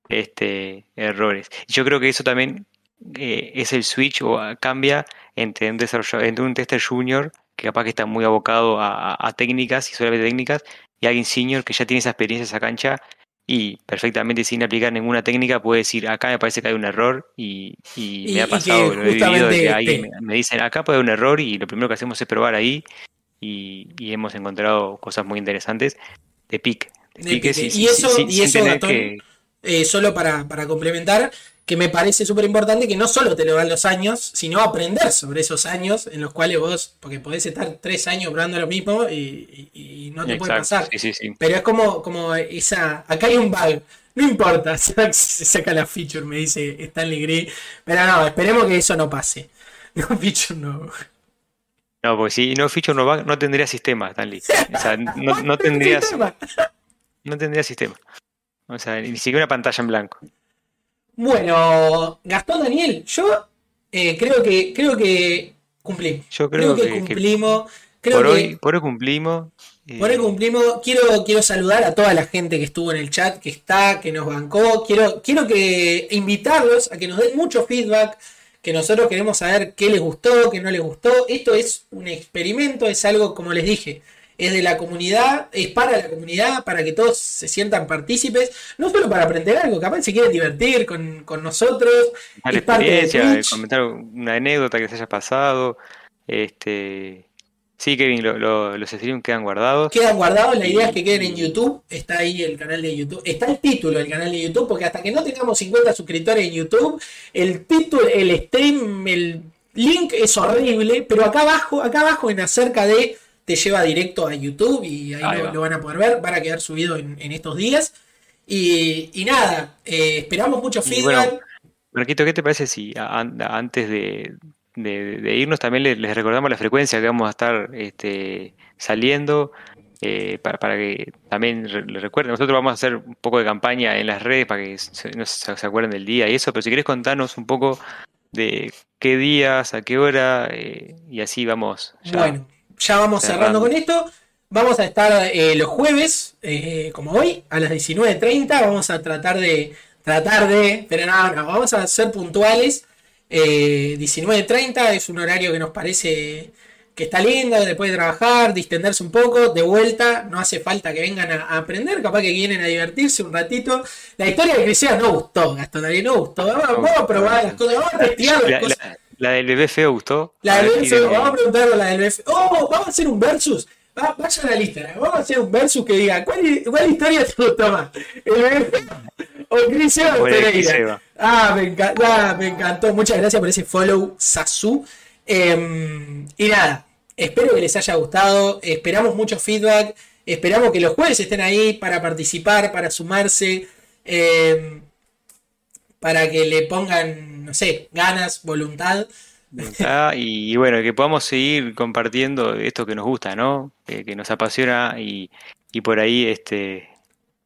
este, errores. Yo creo que eso también eh, es el switch o cambia entre un, entre un tester junior que capaz que está muy abocado a, a, técnicas y solamente técnicas y alguien senior que ya tiene esa experiencia, esa cancha y perfectamente sin aplicar ninguna técnica puede decir acá me parece que hay un error y, y, y me ha pasado, lo he vivido de que alguien me, me dicen acá puede haber un error y lo primero que hacemos es probar ahí y, y hemos encontrado cosas muy interesantes de pic. De, de pique, y, eso, sin, y eso Gatón, que, eh, solo para, para, complementar, que me parece súper importante que no solo te lo dan los años, sino aprender sobre esos años en los cuales vos, porque podés estar tres años probando lo mismo y, y, y no te Exacto, puede pasar. Sí, sí, sí. Pero es como, como esa, acá hay un bug. No importa, [laughs] se saca la feature, me dice Stanley Green. Pero no, esperemos que eso no pase. [laughs] No, feature no. No, porque si no feature no, va, no tendría sistema, Stanley. O sea, no, no [laughs] tendría, no tendría sistema. O sea, ni siquiera una pantalla en blanco. Bueno, Gastón Daniel, yo eh, creo que creo que cumplimos. Yo creo, creo que, que, cumplimos. Creo por, que, hoy, por hoy cumplimos. Eh... Por hoy cumplimos. Quiero, quiero saludar a toda la gente que estuvo en el chat, que está, que nos bancó. Quiero, quiero que invitarlos a que nos den mucho feedback. Que nosotros queremos saber qué les gustó, qué no les gustó. Esto es un experimento, es algo, como les dije, es de la comunidad, es para la comunidad, para que todos se sientan partícipes, no solo para aprender algo, capaz se quieren divertir con, con nosotros. Una experiencia, comentar una anécdota que se haya pasado. Este. Sí, Kevin, lo, lo, los streams quedan guardados. Quedan guardados, la idea es que queden en YouTube. Está ahí el canal de YouTube. Está el título del canal de YouTube, porque hasta que no tengamos 50 suscriptores en YouTube, el título, el stream, el link es horrible. Pero acá abajo, acá abajo en acerca de te lleva directo a YouTube y ahí, ahí lo, lo, van a poder ver, van a quedar subidos en, en estos días. Y, y nada, eh, esperamos mucho feedback. Bueno, Marquito, ¿qué te parece si a, a, antes de, de, de, irnos también les, les, recordamos la frecuencia que vamos a estar este, saliendo? Eh, para, para, que también les recuerden, nosotros vamos a hacer un poco de campaña en las redes para que se, no se, se acuerden del día y eso, pero si querés contarnos un poco de qué días, a qué hora, eh, y así vamos. Ya. Bueno, ya vamos cerrando, cerrando con esto. Vamos a estar eh, los jueves, eh, como hoy, a las 19.30. Vamos a tratar de. Tratar de. Pero no, no, vamos a ser puntuales. Eh, 19.30 es un horario que nos parece que está lindo, después de trabajar, distenderse un poco, de vuelta, no hace falta que vengan a, a, aprender, capaz que vienen a divertirse un ratito. La historia de Crisea no gustó, Gastón, no gustó. Vamos, vamos, a probar las cosas, vamos a testear las cosas. La, la del bebé feo gustó. La del vamos a preguntarle a la del. Oh, vamos a hacer un versus. Va, vaya a la lista, vamos a hacer un versus que diga, ¿cuál, cuál historia te gustó más? ¿El feo o Chris Evans Pereira? Ah me, ah, me encantó. Muchas gracias por ese follow, Sasu. Em, y nada, espero que les haya gustado. Esperamos mucho feedback. Esperamos que los jueves estén ahí para participar, para sumarse. Em, para que le pongan, no sé, ganas, voluntad. [laughs] y, bueno, que podamos seguir compartiendo esto que nos gusta, ¿no? que nos apasiona y, y por ahí este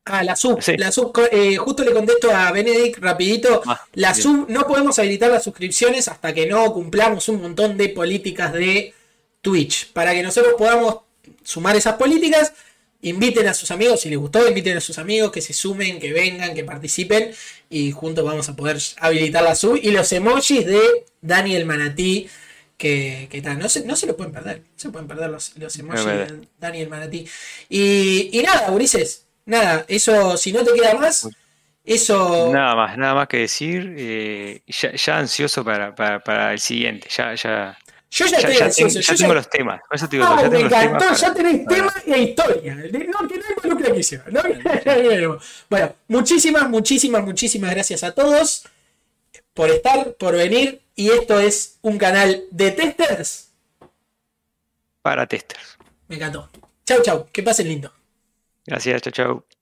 Ah, la sub. La sub eh, justo le contesto a Benedict rapidito. Ah, la sub, no podemos habilitar las suscripciones hasta que no cumplamos un montón de políticas de Twitch. Para que nosotros podamos sumar esas políticas, inviten a sus amigos, si les gustó, inviten a sus amigos que se sumen, que vengan, que participen. Y juntos vamos a poder habilitar la sub. Y los emojis de Daniel Manatí. Que, que tal, no se, no se lo pueden perder. se pueden perder los, emojis de Daniel Manatí. Y, y nada, Ulises nada, eso, si no te queda más, eso. Nada más, nada más que decir. Eh, ya, ansioso para, para, el siguiente. Ya, ya. Yo ya, estoy ansioso. ya tengo los temas. Eso te digo, ya me encantó, ya tenés tema y historia. No, que no involucra que sea. [laughs] bueno, muchísimas, muchísimas, muchísimas gracias a todos por estar, por venir. Y esto es un canal de testers. Para testers. Me encantó. Chau, chau. Que pasen lindo. Gracias, chao, chao.